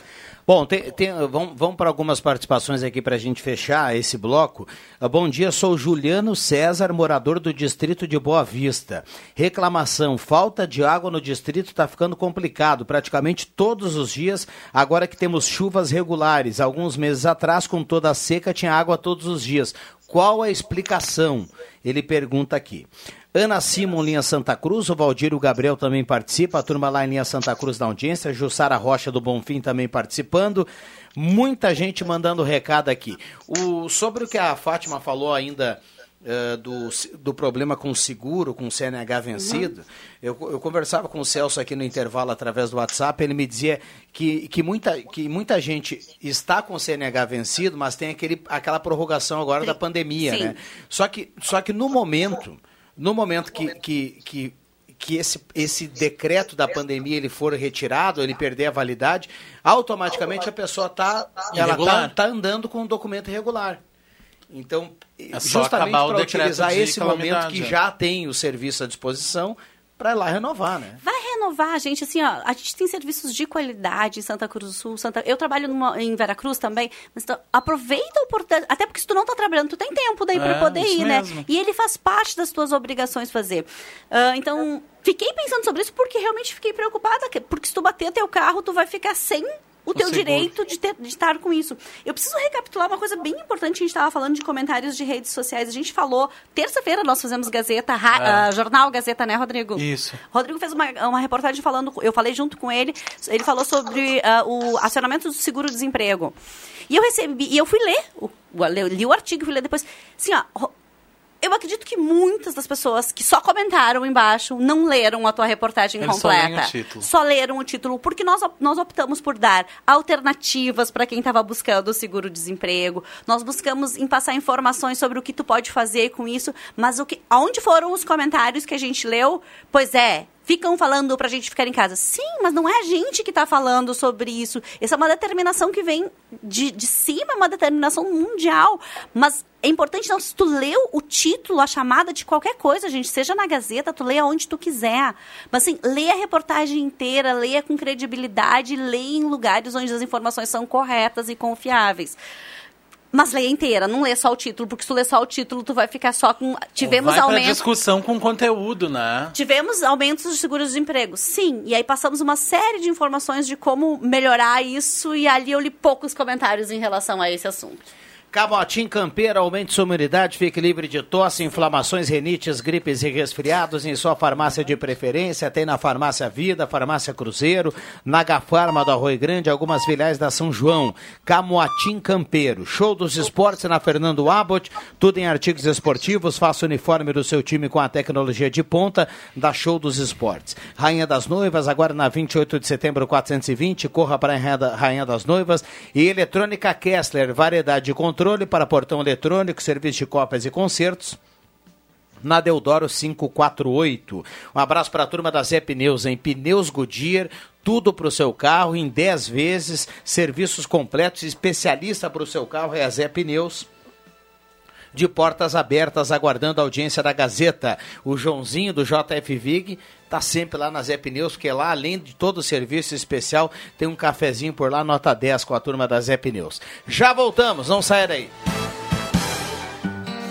Bom, tem, tem, vamos, vamos para algumas participações aqui para a gente fechar esse bloco. Ah, bom dia, sou Juliano César, morador do distrito de Boa Vista. Reclamação: falta de água no distrito está ficando complicado, praticamente todos os dias, agora que temos chuvas regulares. Alguns meses atrás, com toda a seca, tinha água todos os dias. Qual a explicação? Ele pergunta aqui. Ana Simon, linha Santa Cruz, o Valdir o Gabriel também participa, a turma lá em linha Santa Cruz da audiência, Jussara Rocha do Bonfim também participando, muita gente mandando recado aqui. O, sobre o que a Fátima falou ainda uh, do, do problema com o seguro, com o CNH vencido, uhum. eu, eu conversava com o Celso aqui no intervalo através do WhatsApp, ele me dizia que, que, muita, que muita gente está com o CNH vencido, mas tem aquele, aquela prorrogação agora Sim. da pandemia, Sim. né? Só que, só que no momento no momento que, que, que, que esse, esse decreto da pandemia ele for retirado, ele perder a validade, automaticamente a pessoa está ela tá, tá andando com um documento irregular. Então, É só justamente para utilizar esse momento que é. já tem o serviço à disposição para ir lá renovar, né? Vai renovar, gente, assim, ó, a gente tem serviços de qualidade em Santa Cruz do Sul, Santa... eu trabalho numa- em Veracruz também, mas então, aproveita a oportunidade, até porque se tu não tá trabalhando, tu tem tempo daí para É, poder isso ir, né? mesmo. E ele faz parte das tuas obrigações fazer. Ah, então, fiquei pensando sobre isso porque realmente fiquei preocupada, que- porque se tu bater teu carro, tu vai ficar sem o teu direito de, ter- de estar com isso. Eu preciso recapitular uma coisa bem importante. A gente estava falando de comentários de redes sociais. A gente falou, terça-feira nós fizemos Gazeta, ra- É. ah, jornal Gazeta, né, Rodrigo? Isso. Rodrigo fez uma, uma reportagem falando, eu falei junto com ele, ele falou sobre ah, o acionamento do seguro-desemprego. E eu recebi, e eu fui ler, o, o- li, o artigo, fui ler depois. Assim, ó, eu acredito que muitas das pessoas que só comentaram embaixo não leram a tua reportagem Eles só completa. leem o título. Só leram o título, porque nós, nós optamos por dar alternativas para quem estava buscando o seguro-desemprego. Nós buscamos em passar informações sobre o que tu pode fazer com isso, mas o que, aonde foram os comentários que a gente leu? Pois é, ficam falando pra gente ficar em casa. Sim, mas não é a gente que tá falando sobre isso. Essa é uma determinação que vem de, de cima, é uma determinação mundial. Mas é importante, não, se tu leu o título, a chamada de qualquer coisa, gente, seja na Gazeta, tu lê aonde tu quiser. Mas assim, lê a reportagem inteira, leia com credibilidade, leia em lugares onde as informações são corretas e confiáveis. Mas leia inteira, não lê só o título, porque se tu lê só o título, tu vai ficar só com. Tivemos Vai pra aumento. discussão com conteúdo, né? Tivemos aumentos de seguros-desemprego, sim. E aí passamos uma série de informações de como melhorar isso e ali eu li poucos comentários em relação a esse assunto. Camotim Campeiro, aumente sua imunidade, fique livre de tosse, inflamações, renites, gripes e resfriados em sua farmácia de preferência. Tem na Farmácia Vida, Farmácia Cruzeiro, na Gafarma do Arroio Grande, algumas filiais da São João. Camotim Campeiro, show dos esportes na Fernando Abbott, tudo em artigos esportivos. Faça o uniforme do seu time com a tecnologia de ponta da Show dos Esportes. Rainha das Noivas, agora na 28 de setembro 420, corra para a Rainha das Noivas. E Eletrônica Kessler, variedade de controle para portão eletrônico, serviço de cópias e concertos. Na Deodoro 548. Um abraço para a turma da Zé Pneus, em Pneus Goodyear, tudo para o seu carro em 10 vezes, serviços completos, especialista para o seu carro é a Zé Pneus de portas abertas, aguardando a audiência da Gazeta. O Joãozinho do JF Vig tá sempre lá na Zé Pneus, porque lá, além de todo o serviço especial, tem um cafezinho por lá, nota 10 com a turma da Zé Pneus. Já voltamos, não saia daí.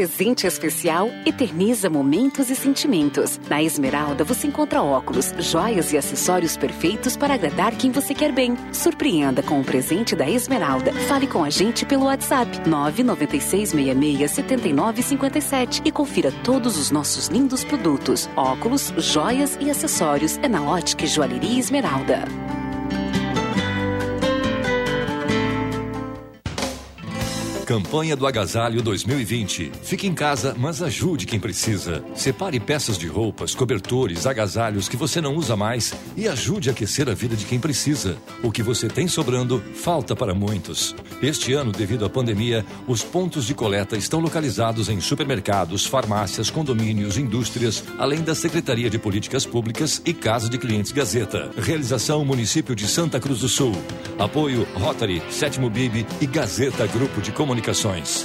Presente especial eterniza momentos e sentimentos. Na Esmeralda você encontra óculos, joias e acessórios perfeitos para agradar quem você quer bem. Surpreenda com o presente da Esmeralda. Fale com a gente pelo WhatsApp 996667957 e confira todos os nossos lindos produtos, óculos, joias e acessórios é na Ótica Joalheria Esmeralda. Campanha do Agasalho 2020. Fique em casa, mas ajude quem precisa. Separe peças de roupas, cobertores, agasalhos que você não usa mais e ajude a aquecer a vida de quem precisa. O que você tem sobrando falta para muitos. Este ano, devido à pandemia, os pontos de coleta estão localizados em supermercados, farmácias, condomínios, indústrias, além da Secretaria de Políticas Públicas e Casa de Clientes Gazeta. Realização Município de Santa Cruz do Sul. Apoio Rotary, Sétimo Bib e Gazeta Grupo de Comunicações.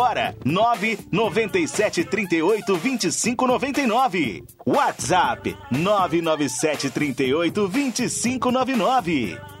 997 38 25 99. WhatsApp 997 38 25 99.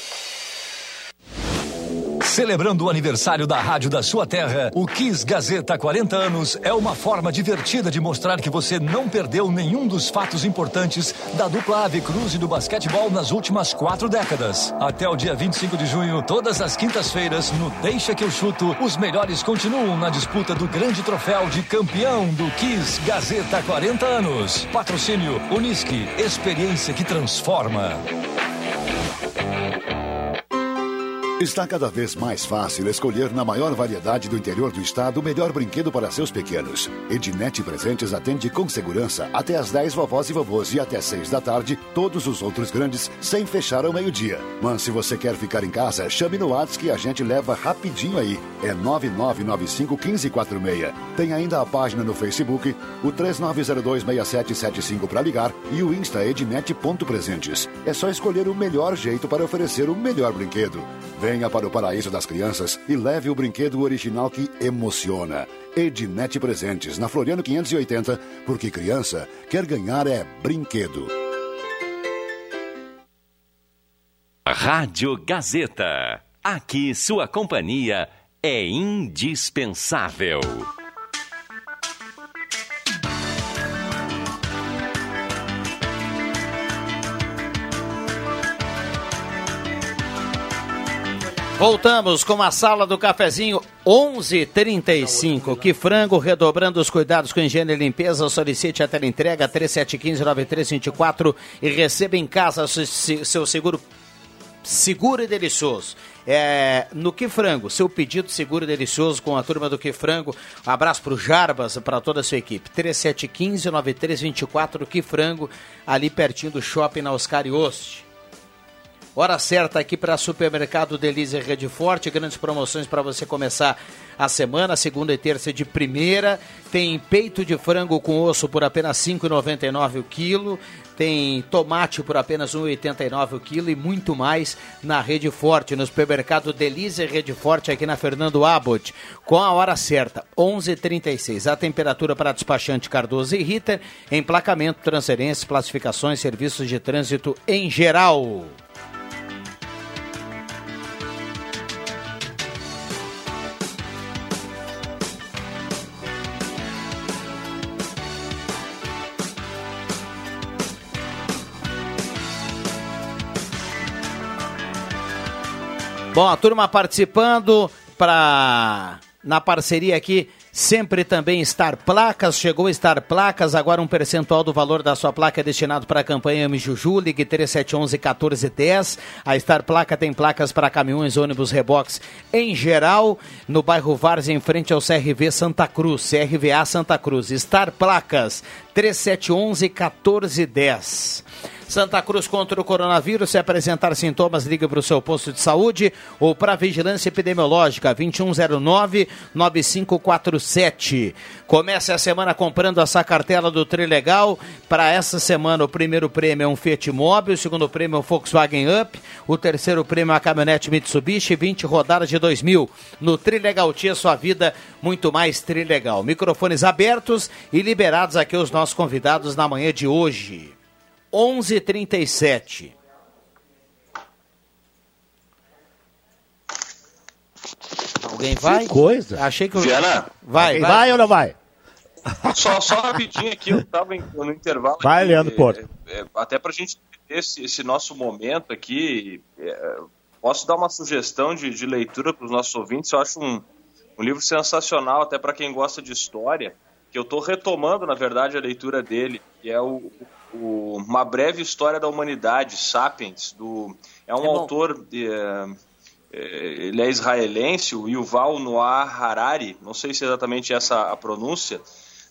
Celebrando o aniversário da rádio da sua terra, o Kiss Gazeta 40 anos é uma forma divertida de mostrar que você não perdeu nenhum dos fatos importantes da dupla Ave Cruz e do basquetebol nas últimas quatro décadas. Até o dia 25 de junho, todas as quintas-feiras, no Deixa que eu chuto, os melhores continuam na disputa do grande troféu de campeão do Kiss Gazeta 40 anos. Patrocínio Unisque, experiência que transforma. Está cada vez mais fácil escolher na maior variedade do interior do estado o melhor brinquedo para seus pequenos. Ednet Presentes atende com segurança até às 10 vovós e vovôs e até 6 da tarde todos os outros grandes sem fechar ao meio-dia. Mas se você quer ficar em casa, chame no WhatsApp que a gente leva rapidinho aí. É 9995 1546. Tem ainda a página no Facebook, o 39026775 para ligar e o Insta ednet.presentes. É só escolher o melhor jeito para oferecer o melhor brinquedo. Venha para o paraíso das crianças e leve o brinquedo original que emociona. Ednet Presentes, na Floriano 580, porque criança quer ganhar é brinquedo. Rádio Gazeta. Aqui sua companhia é indispensável. Voltamos com a sala do cafezinho 11:35. Que frango redobrando os cuidados com higiene e limpeza. Solicite a tela entrega 3715-9324 e receba em casa seu seguro seguro e delicioso. É, no Que Frango, seu pedido seguro e delicioso com a turma do Que Frango. Um abraço para o Jarbas, para toda a sua equipe. 3715-9324, Que Frango, ali pertinho do shopping na Oscar Yost. Hora certa aqui para Supermercado Delize Rede Forte, grandes promoções para você começar a semana, segunda e terça de primeira. Tem peito de frango com osso por apenas R$ 5,99 o quilo. Tem tomate por apenas R$ 1,89 o quilo e muito mais na Rede Forte, no supermercado Delize Rede Forte, aqui na Fernando Abbott. Com a hora certa, 11h36. A temperatura para despachante Cardoso e Ritter, emplacamento, transferências, classificações, serviços de trânsito em geral. Bom, a turma participando para na parceria aqui Sempre também Star Placas, chegou Star Placas, agora um percentual do valor da sua placa é destinado para a campanha Mijuju, ligue 3711 1410. A Star Placa tem placas para caminhões, ônibus, reboques em geral, no bairro Várzea, em frente ao CRV Santa Cruz, CRVA Santa Cruz. Star Placas, 3711 1410. Santa Cruz contra o coronavírus. Se apresentar sintomas, liga para o seu posto de saúde ou para a Vigilância Epidemiológica 2109-9547. Comece a semana comprando essa cartela do Trilegal. Para essa semana, o primeiro prêmio é um Fiat Mobi, o segundo prêmio é um Volkswagen Up, o terceiro prêmio é uma caminhonete Mitsubishi, 20 rodadas de 2000. No Trilegal Tia, sua vida muito mais Trilegal. Microfones abertos e liberados aqui os nossos convidados na manhã de hoje. 11:37. Alguém vai? Que coisa. Achei que eu... Viana. Vai, vai. vai ou não vai? Só, só rapidinho aqui, eu estava no intervalo. Vai, aqui, Leandro Porto. É, é, até para a gente ter esse, esse, nosso momento aqui, é, posso dar uma sugestão de, de leitura para os nossos ouvintes? Eu acho um, um livro sensacional, até para quem gosta de história, que eu estou retomando, na verdade, a leitura dele, que é o, o, Uma Breve História da Humanidade, Sapiens, do, é um é autor... É, ele é israelense, o Yuval Noah Harari, não sei se é exatamente essa a pronúncia,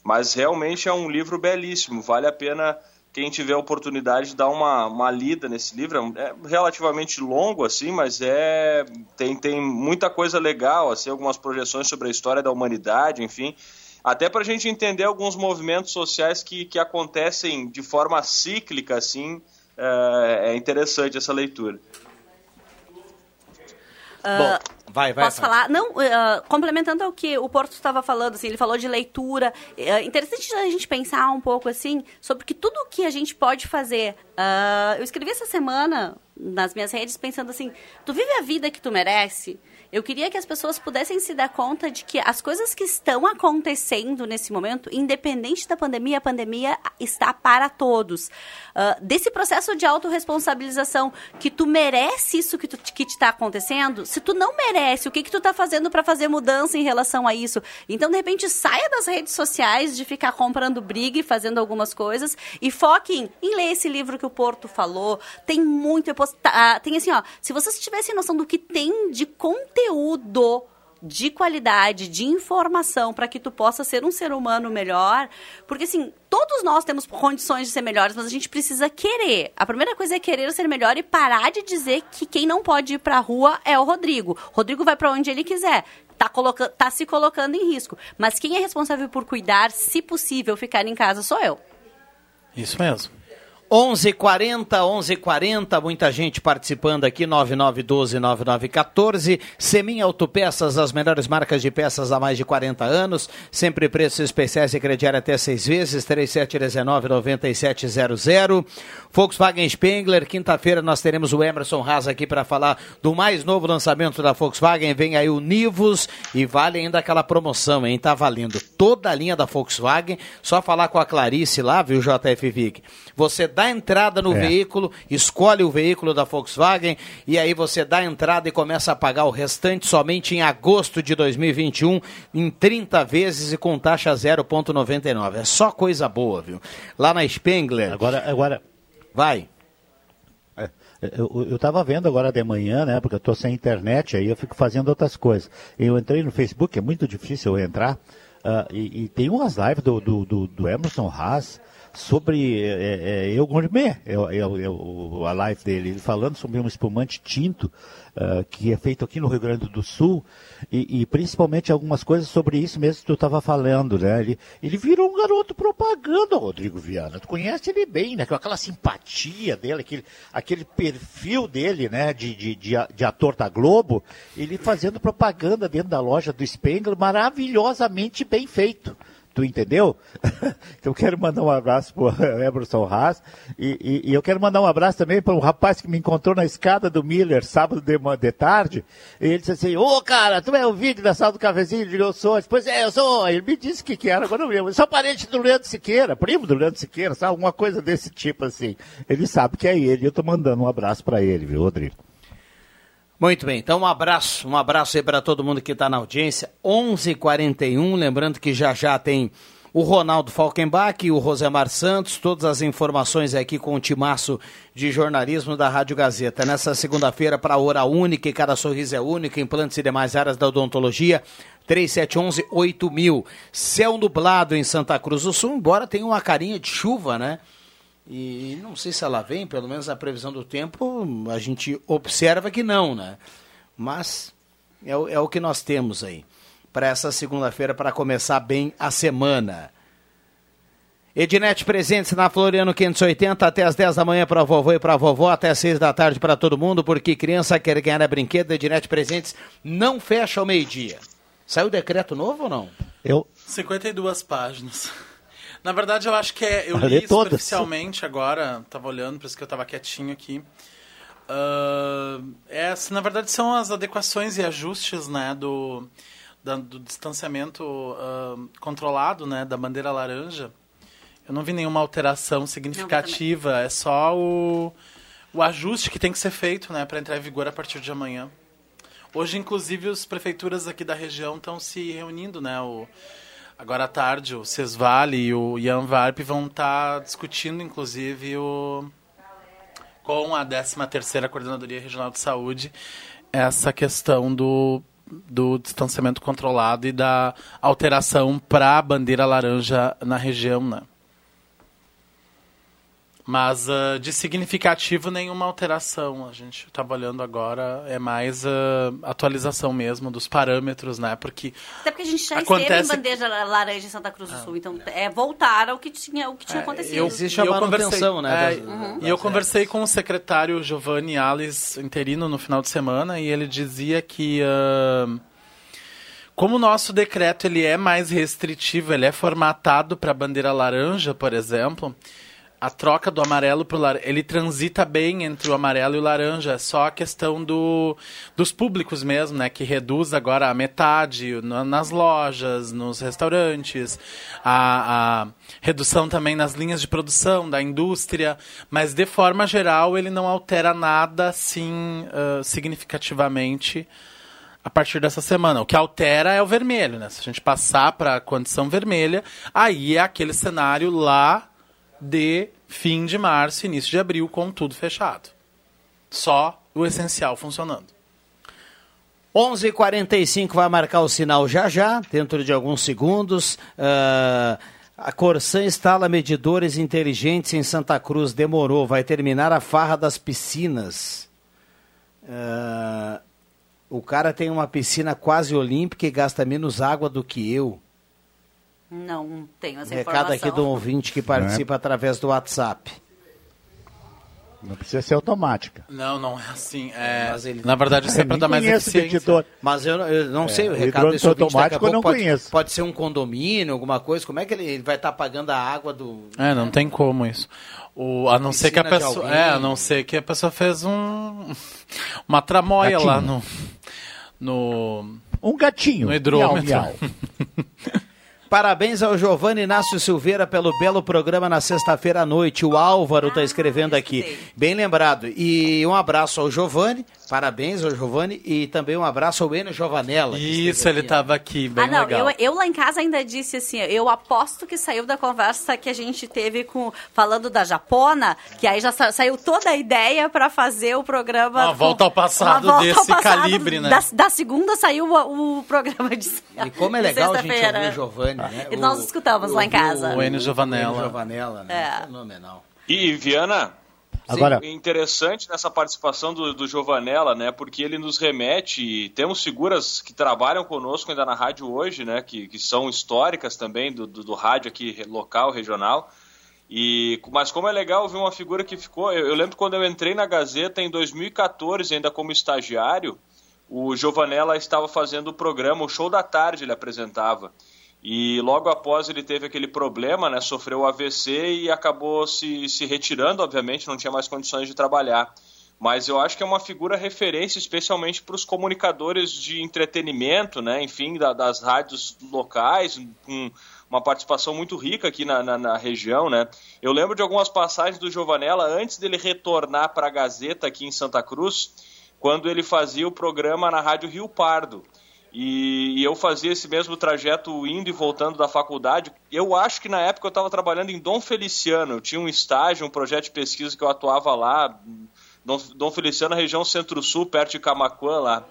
mas realmente é um livro belíssimo, vale a pena quem tiver a oportunidade de dar uma, uma lida nesse livro. É relativamente longo, assim, mas é tem, tem muita coisa legal, assim, algumas projeções sobre a história da humanidade, enfim. Até para a gente entender alguns movimentos sociais que, que acontecem de forma cíclica, assim, é, é interessante essa leitura. Bom, vai, vai. Posso vai. falar? Não, uh, complementando ao que o Porto estava falando, assim, ele falou de leitura. Uh, interessante a gente pensar um pouco, assim, sobre que tudo que a gente pode fazer. Uh, eu escrevi essa semana nas minhas redes pensando assim, tu vive a vida que tu merece? Eu queria que as pessoas pudessem se dar conta de que as coisas que estão acontecendo nesse momento, independente da pandemia, a pandemia está para todos. Uh, desse processo de autorresponsabilização, que tu merece isso que, tu, que te está acontecendo, se tu não merece, o que, que tu está fazendo para fazer mudança em relação a isso? Então, de repente, saia das redes sociais de ficar comprando briga e fazendo algumas coisas e foque em, em ler esse livro que o Porto falou. Tem muito. Tá, tem assim, ó, se vocês tivessem noção do que tem de conteúdo conteúdo de qualidade, de informação para que tu possa ser um ser humano melhor, porque assim, todos nós temos condições de ser melhores, mas a gente precisa querer. A primeira coisa é querer ser melhor e parar de dizer que quem não pode ir para a rua é o Rodrigo. Rodrigo vai para onde ele quiser. Tá, colocando, tá se colocando em risco. Mas quem é responsável por cuidar, se possível, ficar em casa sou eu. Isso mesmo. 11:40, 11:40, muita gente participando aqui 9912 9914. Semin Autopeças, as melhores marcas de peças há mais de 40 anos, sempre preços especiais e crediário até seis vezes, 3719 9700. Volkswagen Spengler, quinta-feira nós teremos o Emerson Haas aqui para falar do mais novo lançamento da Volkswagen. Vem aí o Nivus e vale ainda aquela promoção, hein? Tá valendo toda a linha da Volkswagen. Só falar com a Clarice lá, viu, JF Vic? Você dá entrada no é. veículo, escolhe o veículo da Volkswagen e aí você dá entrada e começa a pagar o restante somente em agosto de 2021 em 30 vezes e com taxa 0,99. É só coisa boa, viu? Lá na Spengler. Agora, agora. Vai. É, eu estava vendo agora de manhã, né? Porque eu estou sem internet, aí eu fico fazendo outras coisas. Eu entrei no Facebook, é muito difícil eu entrar, uh, e, e, tem umas lives do, do, do, do Emerson Haas sobre é, é, Eu Gourmet, é, é, é, a live dele, falando sobre um espumante tinto uh, que é feito aqui no Rio Grande do Sul e, e, principalmente algumas coisas sobre isso mesmo que tu estava falando, né? Ele, ele virou um garoto propaganda, Rodrigo Viana. Tu conhece ele bem, né? Com aquela simpatia dele, aquele, aquele perfil dele, né? De, de, de, de ator da Globo, ele fazendo propaganda dentro da loja do Spengler, maravilhosamente bem feito. Tu entendeu? então eu quero mandar um abraço pro Emerson Haas e, e, e, eu quero mandar um abraço também para um rapaz que me encontrou na escada do Miller sábado de, de tarde. E ele disse assim: Ô oh, cara, tu é o vídeo da sala do cafezinho? Ele eu sou. Pois é, eu sou. Ele me disse que, que era, agora não lembro. Eu sou parente do Leandro Siqueira, primo do Leandro Siqueira, sabe? Alguma coisa desse tipo assim. Ele sabe que é ele. Eu tô mandando um abraço para ele, viu, Rodrigo? Muito bem, então um abraço, um abraço aí para todo mundo que está na audiência. 11:41, lembrando que já já tem o Ronaldo Falkenbach e o Rosemar Santos, todas as informações aqui com o timaço de jornalismo da Rádio Gazeta. Nessa segunda-feira para a Hora Única, e cada sorriso é único, implantes e demais áreas da odontologia, 3711-8000. Céu nublado em Santa Cruz do Sul, embora tenha uma carinha de chuva, né? E não sei se ela vem, pelo menos a previsão do tempo, a gente observa que não, né? Mas é, o, é o que nós temos aí para essa segunda-feira para começar bem a semana. Ednet presentes na Floriano 580 até as 10 da manhã para vovô e para vovó, até as 6 da tarde para todo mundo, porque criança quer ganhar a brinquedo. Ednet presentes não fecha ao meio-dia. Saiu o decreto novo ou não? Eu 52 páginas. Na verdade, eu acho que é. Eu li superficialmente agora, tava olhando, por isso que eu tava quietinho aqui. Uh, é, na verdade, são as adequações e ajustes né, do, da- do distanciamento ah, controlado, né, da bandeira laranja, eu não vi nenhuma alteração significativa. É só o, o ajuste que tem que ser feito, né, para entrar em vigor a partir de amanhã. Hoje, inclusive, as prefeituras aqui da região estão se reunindo, né? O, agora à tarde, o Sesvale e o Ian Varp vão estar discutindo, inclusive, o, com a 13ª Coordenadoria Regional de Saúde, essa questão do, do distanciamento controlado e da alteração para a bandeira laranja na região, né? Mas ah, de significativo nenhuma alteração. A gente está olhando agora é mais ah, atualização mesmo dos parâmetros, né? Porque Até porque a gente já esteve em Acontece- bandeja laranja em Santa Cruz do Sul. Então, é voltar ao que tinha, o que tinha acontecido. eu, Existe a eu manutenção, conversei, né, é, das- Uhum. E eu conversei com o secretário Giovanni Alves, interino, no final de semana, e ele dizia que ah, como o nosso decreto ele é mais restritivo, ele é formatado para a bandeira laranja, por exemplo, a troca do amarelo para o laranja, ele transita bem entre o amarelo e o laranja, é só a questão do, dos públicos mesmo, né, que reduz agora a metade na- nas lojas, nos restaurantes, a, a redução também nas linhas de produção da indústria, mas de forma geral ele não altera nada assim ah, significativamente a partir dessa semana. O que altera é o vermelho, né? Se a gente passar para a condição vermelha, aí é aquele cenário lá de fim de março, início de abril, com tudo fechado. Só o essencial funcionando. 11:45 vai marcar o sinal já já, dentro de alguns segundos. Ah, a Corsan instala medidores inteligentes em Santa Cruz. Demorou, vai terminar a farra das piscinas. Ah, o cara tem uma piscina quase olímpica e gasta menos água do que eu. Não tenho essa Recado informação. aqui do ouvinte que participa através do WhatsApp. Não precisa ser automática. Não, não é assim. É, Mas ele- Na verdade, isso é para dar mais eficiência. Mas eu, eu não É, sei, o o recado desse ouvinte daqui a automático eu não pode, conheço. pode ser um condomínio, alguma coisa. Como é que ele, ele vai estar pagando a água do... É, não tem como isso. O, a não ser que a pessoa. É, a não ser que a pessoa fez um. Uma tramóia Gatinho. lá no. No. Um gatinho. No hidrômetro. Miau, miau. Parabéns ao Giovanni Inácio Silveira pelo belo programa na sexta-feira à noite. O Álvaro está escrevendo aqui. Bem lembrado. E um abraço ao Giovanni. Parabéns ao Giovanni. E também um abraço ao Enio Giovanella. Isso, ele estava aqui, bem Ah, não, legal. eu, eu lá em casa ainda disse assim, eu aposto que saiu da conversa que a gente teve com falando da Japona, que aí já sa- saiu toda a ideia para fazer o programa. Uma volta ao passado volta ao desse passado. calibre, né? Da, da segunda saiu o, o programa de E como é legal a gente ouvir o Giovanni, né? E nós escutamos lá em casa. O Enio Giovanella. O Enio Giovanella, né? É. Fenomenal. E, Viana, Agora- sim, interessante nessa participação do, do Giovanella, né? Porque ele nos remete, e temos figuras que trabalham conosco ainda na rádio hoje, né? Que, que são históricas também do, do, do rádio aqui local, regional. E, mas como é legal ver uma figura que ficou. Eu, eu lembro quando eu entrei na Gazeta em 2014, ainda como estagiário, o Giovanella estava fazendo o programa, o show da tarde ele apresentava. E logo após ele teve aquele problema, né, sofreu o AVC e acabou se, se retirando, obviamente, não tinha mais condições de trabalhar. Mas eu acho que é uma figura referência, especialmente para os comunicadores de entretenimento, né, enfim, da- das rádios locais, com uma participação muito rica aqui na, na, na região. Né. Eu lembro de algumas passagens do Giovanella antes dele retornar para a Gazeta aqui em Santa Cruz, quando ele fazia o programa na Rádio Rio Pardo. E, e eu fazia esse mesmo trajeto indo e voltando da faculdade. Eu acho que na época eu estava trabalhando em Dom Feliciano. Eu tinha um estágio, um projeto de pesquisa que eu atuava lá, Dom, Dom Feliciano, região centro-sul, perto de Camacuã lá.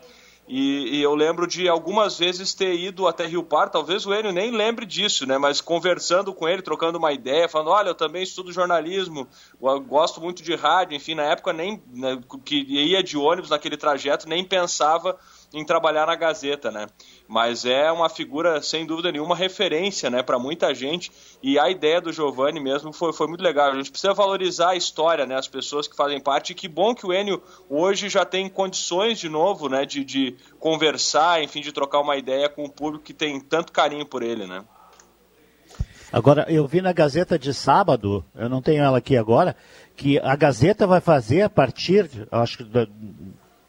E, e eu lembro de algumas vezes ter ido até Rio Par, talvez o Enio nem lembre disso, né? Mas conversando com ele, trocando uma ideia, falando, olha, eu também estudo jornalismo, gosto muito de rádio, enfim, na época nem né, que ia de ônibus naquele trajeto, nem pensava em trabalhar na Gazeta, né? Mas é uma figura, sem dúvida nenhuma, referência, né, para muita gente. E a ideia do Giovanni mesmo foi, foi muito legal. A gente precisa valorizar a história, né, as pessoas que fazem parte. E que bom que o Enio hoje já tem condições de novo, né, de, de conversar, enfim, de trocar uma ideia com o público que tem tanto carinho por ele, né? Agora, eu vi na Gazeta de sábado, eu não tenho ela aqui agora, que a Gazeta vai fazer a partir, acho que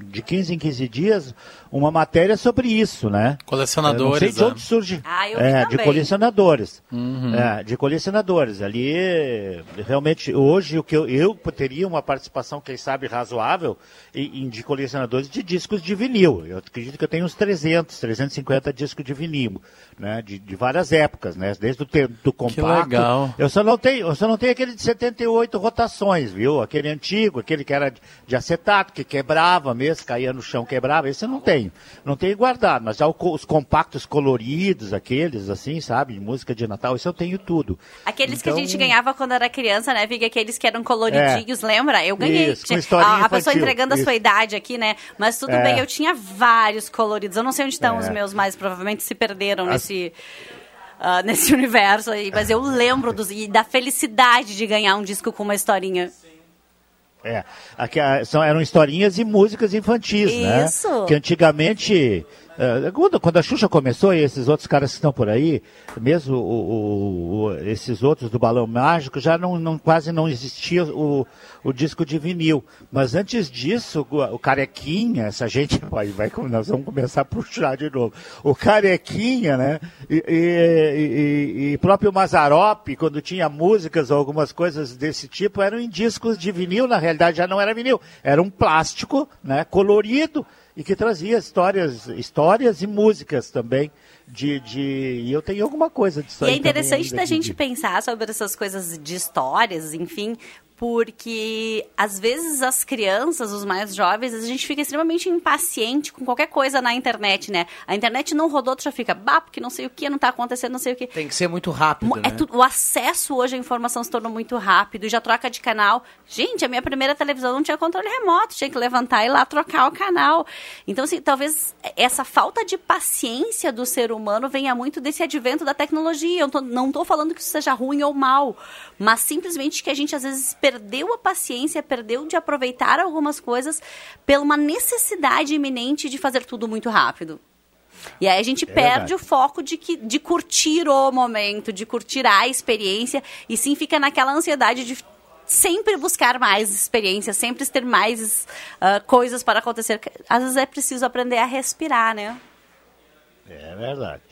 de 15 em 15 dias uma matéria sobre isso, né? Colecionadores, Eu não sei de né? onde surge. Ah, eu é, de colecionadores. Uhum. É, de colecionadores. Ali, realmente, hoje o que eu, eu teria uma participação, quem sabe, razoável em, em de colecionadores de discos de vinil. Eu acredito que eu tenho uns 300, 350 discos de vinil, né? De, de várias épocas, né? Desde o tempo do compacto. legal. Eu só não tenho, eu só não tenho aquele de 78 rotações, viu? Aquele antigo, aquele que era de, de acetato, que quebrava mesmo, caía no chão, quebrava. Esse eu não tenho. Não tenho guardado, mas já os compactos coloridos, aqueles assim, sabe? De música de Natal, isso eu tenho tudo. Aqueles que Então- a gente ganhava quando era criança, né, Vig? Aqueles que eram coloridinhos, lembra? Eu ganhei. Isso, com a, a pessoa infantil, entregando a sua isso. idade aqui, né? Mas tudo É. bem, eu tinha vários coloridos. Eu não sei onde estão É. os meus, mas provavelmente se perderam As- nesse. ah, nesse universo aí, mas eu lembro dos, e da felicidade de ganhar um disco com uma historinha. É, aqui, ah, são, eram historinhas e músicas infantis, né? Isso. Que antigamente, quando, quando a Xuxa começou e esses outros caras que estão por aí, mesmo o- o- esses outros do Balão Mágico, já não, não- quase não existia o, o disco de vinil. Mas antes disso, o, Carequinha, essa gente, vai, vai, nós vamos começar a puxar de novo. O Carequinha, né? E, e, e- e próprio Mazarop, quando tinha músicas ou algumas coisas desse tipo, eram em discos de vinil, na realidade já não era vinil, era um plástico, né, colorido e que trazia histórias, histórias e músicas também de, de e eu tenho alguma coisa disso E aí é interessante da gente pensar sobre essas coisas de histórias, enfim, porque às vezes as crianças, os mais jovens, a gente fica extremamente impaciente com qualquer coisa na internet, né? A internet não rodou, tu já fica, bah, porque não sei o que, não tá acontecendo, não sei o que. Tem que ser muito rápido, É né? tudo, o acesso hoje à informação se tornou muito rápido, já troca de canal. Gente, a minha primeira televisão não tinha controle remoto, tinha que levantar e ir lá trocar o canal. Então, assim, talvez essa falta de paciência do ser humano venha muito desse advento da tecnologia. Eu tô- não estou falando que isso seja ruim ou mal, mas simplesmente que a gente às vezes perdeu a paciência, perdeu de aproveitar algumas coisas pela uma necessidade iminente de fazer tudo muito rápido. E aí a gente É perde verdade. o foco de, que, de curtir o momento, de curtir a experiência, e sim fica naquela ansiedade de sempre buscar mais experiências, sempre ter mais ah, coisas para acontecer. Às vezes é preciso aprender a respirar, né? É verdade.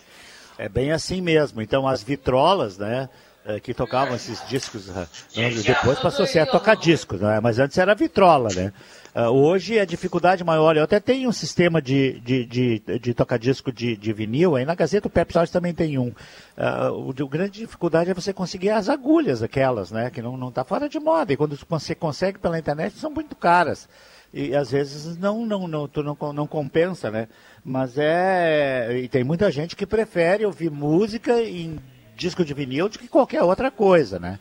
É bem assim mesmo. Então as vitrolas, né? Eh, Que tocavam esses discos, eh, anos depois passou a ser a tocar discos, né? mas antes era vitrola, né? Ah, hoje a dificuldade maior, eu até tenho um sistema de, de, de, de tocar disco de, de vinil, aí na Gazeta o Pep Sound também tem um. Ah, o, a grande dificuldade é você conseguir as agulhas, aquelas, né? Que não, não tá fora de moda, e quando você consegue pela internet são muito caras e às vezes não não não tu não, não compensa né mas é e tem muita gente que prefere ouvir música em disco de vinil do que qualquer outra coisa né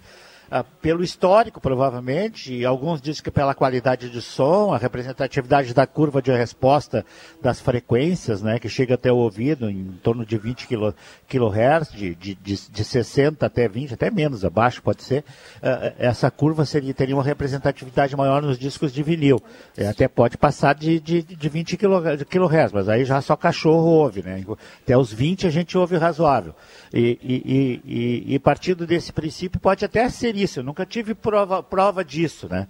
Ah, pelo histórico provavelmente e alguns dizem que pela qualidade de som a representatividade da curva de resposta das frequências né que chega até o ouvido em torno de 20 quilo, kilohertz de, de, de, de 60 até 20 até menos abaixo pode ser Ah, essa curva seria, teria uma representatividade maior nos discos de vinil. É, até pode passar de, de, de 20 quilo- de kilohertz, mas aí já só cachorro ouve, né? Até os 20 a gente ouve razoável. E, e, e, e partindo desse princípio pode até ser isso. Eu nunca tive prova, prova disso, né?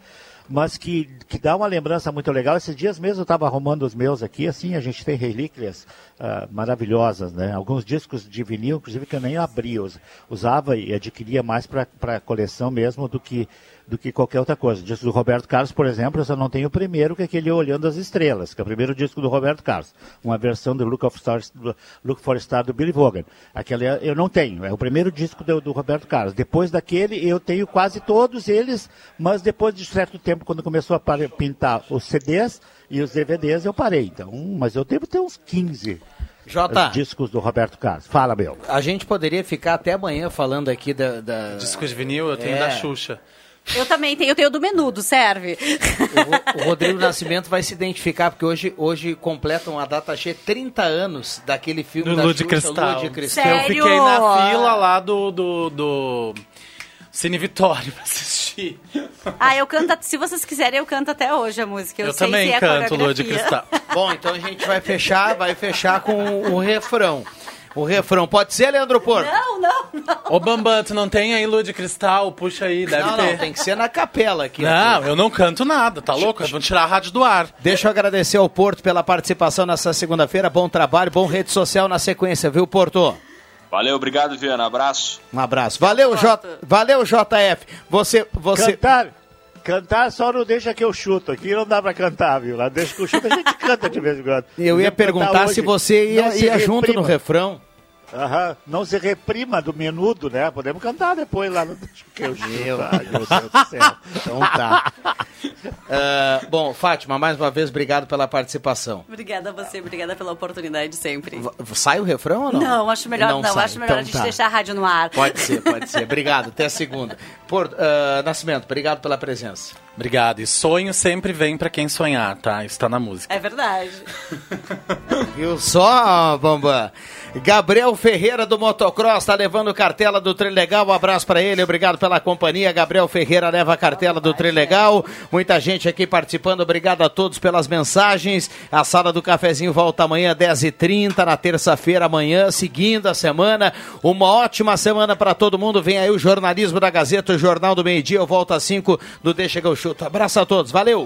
Mas que, que dá uma lembrança muito legal. Esses dias mesmo eu estava arrumando os meus aqui, assim, a gente tem relíquias ah, maravilhosas, né? Alguns discos de vinil, inclusive, que eu nem abria, usava e adquiria mais para coleção mesmo do que, do que qualquer outra coisa. O disco do Roberto Carlos, por exemplo, eu só não tenho o primeiro, que é aquele Olhando as Estrelas, que é o primeiro disco do Roberto Carlos. Uma versão do Look, of Stars, do Look for Star do Billy Vaughan. Aquele é- eu não tenho, é o primeiro disco do, do Roberto Carlos. Depois daquele, eu tenho quase todos eles, mas depois de certo tempo, quando começou a pintar os CDs e os DVDs, eu parei. Então, mas eu devo ter uns 15 Jota. discos do Roberto Carlos. Fala, meu. A gente poderia ficar até amanhã falando aqui da. da... Disco de vinil eu tenho É. da Xuxa. Eu também tenho, eu tenho do menudo, serve? O Rodrigo Nascimento vai se identificar, porque hoje, hoje completam a data cheia 30 anos daquele filme Do da Lua de Xuxa, Cristal. Lua de Cristal. Que eu fiquei na fila lá do, do, do Cine Vitória pra assistir. Ah, eu canto, se vocês quiserem, eu canto até hoje a música. Eu, Eu sei também é canto Lua de. Cristal. Bom, então a gente vai fechar, vai fechar com o refrão. O refrão. Pode ser, Leandro Porto? Não, não, não. Ô Bambam, tu não tem aí lua de cristal? Puxa aí, deve não, ter. não, tem que ser na capela aqui. Não, aqui. eu não canto nada, tá louco? Vão tirar a rádio do ar. Deixa eu agradecer ao Porto pela participação nessa segunda-feira. Bom trabalho, bom rede social na sequência, viu, Porto? Valeu, obrigado, Viana. Abraço. Um abraço. Valeu, J... Valeu JF. Você, você... Cantar, cantar só não deixa que eu chuto. Aqui não dá pra cantar, viu? Lá deixa que eu chuto, a gente canta de vez em quando. Eu ia perguntar hoje. se você ia, ia junto no refrão. Aham. Não se reprima do menudo, né? Podemos cantar depois lá no que eu. Meu Deus do céu. Então tá. Ah, bom, Fátima, mais uma vez, obrigado pela participação. Obrigada a você, obrigada pela oportunidade sempre. Sai o refrão ou não? Não, acho melhor não, sai. acho melhor Então a gente tá. deixar a rádio no ar. Pode ser, pode ser. Obrigado, até a segunda. Por, ah, Nascimento, obrigado pela presença. Obrigado. E sonho sempre vem pra quem sonhar, tá? Isso tá na música. É verdade. Viu só, Bambam? Gabriel Ferreira do Motocross tá levando cartela do Trilegal. Um abraço para ele, obrigado pela companhia. Gabriel Ferreira leva a cartela do Trilegal. Muita gente aqui participando, obrigado a todos pelas mensagens. A sala do cafezinho volta amanhã, 10h30, na terça-feira, amanhã, seguindo a semana. Uma ótima semana para todo mundo. Vem aí o jornalismo da Gazeta, o Jornal do Meio Dia. Eu volto às 5 do Deixa que eu chuto. Abraço a todos, valeu!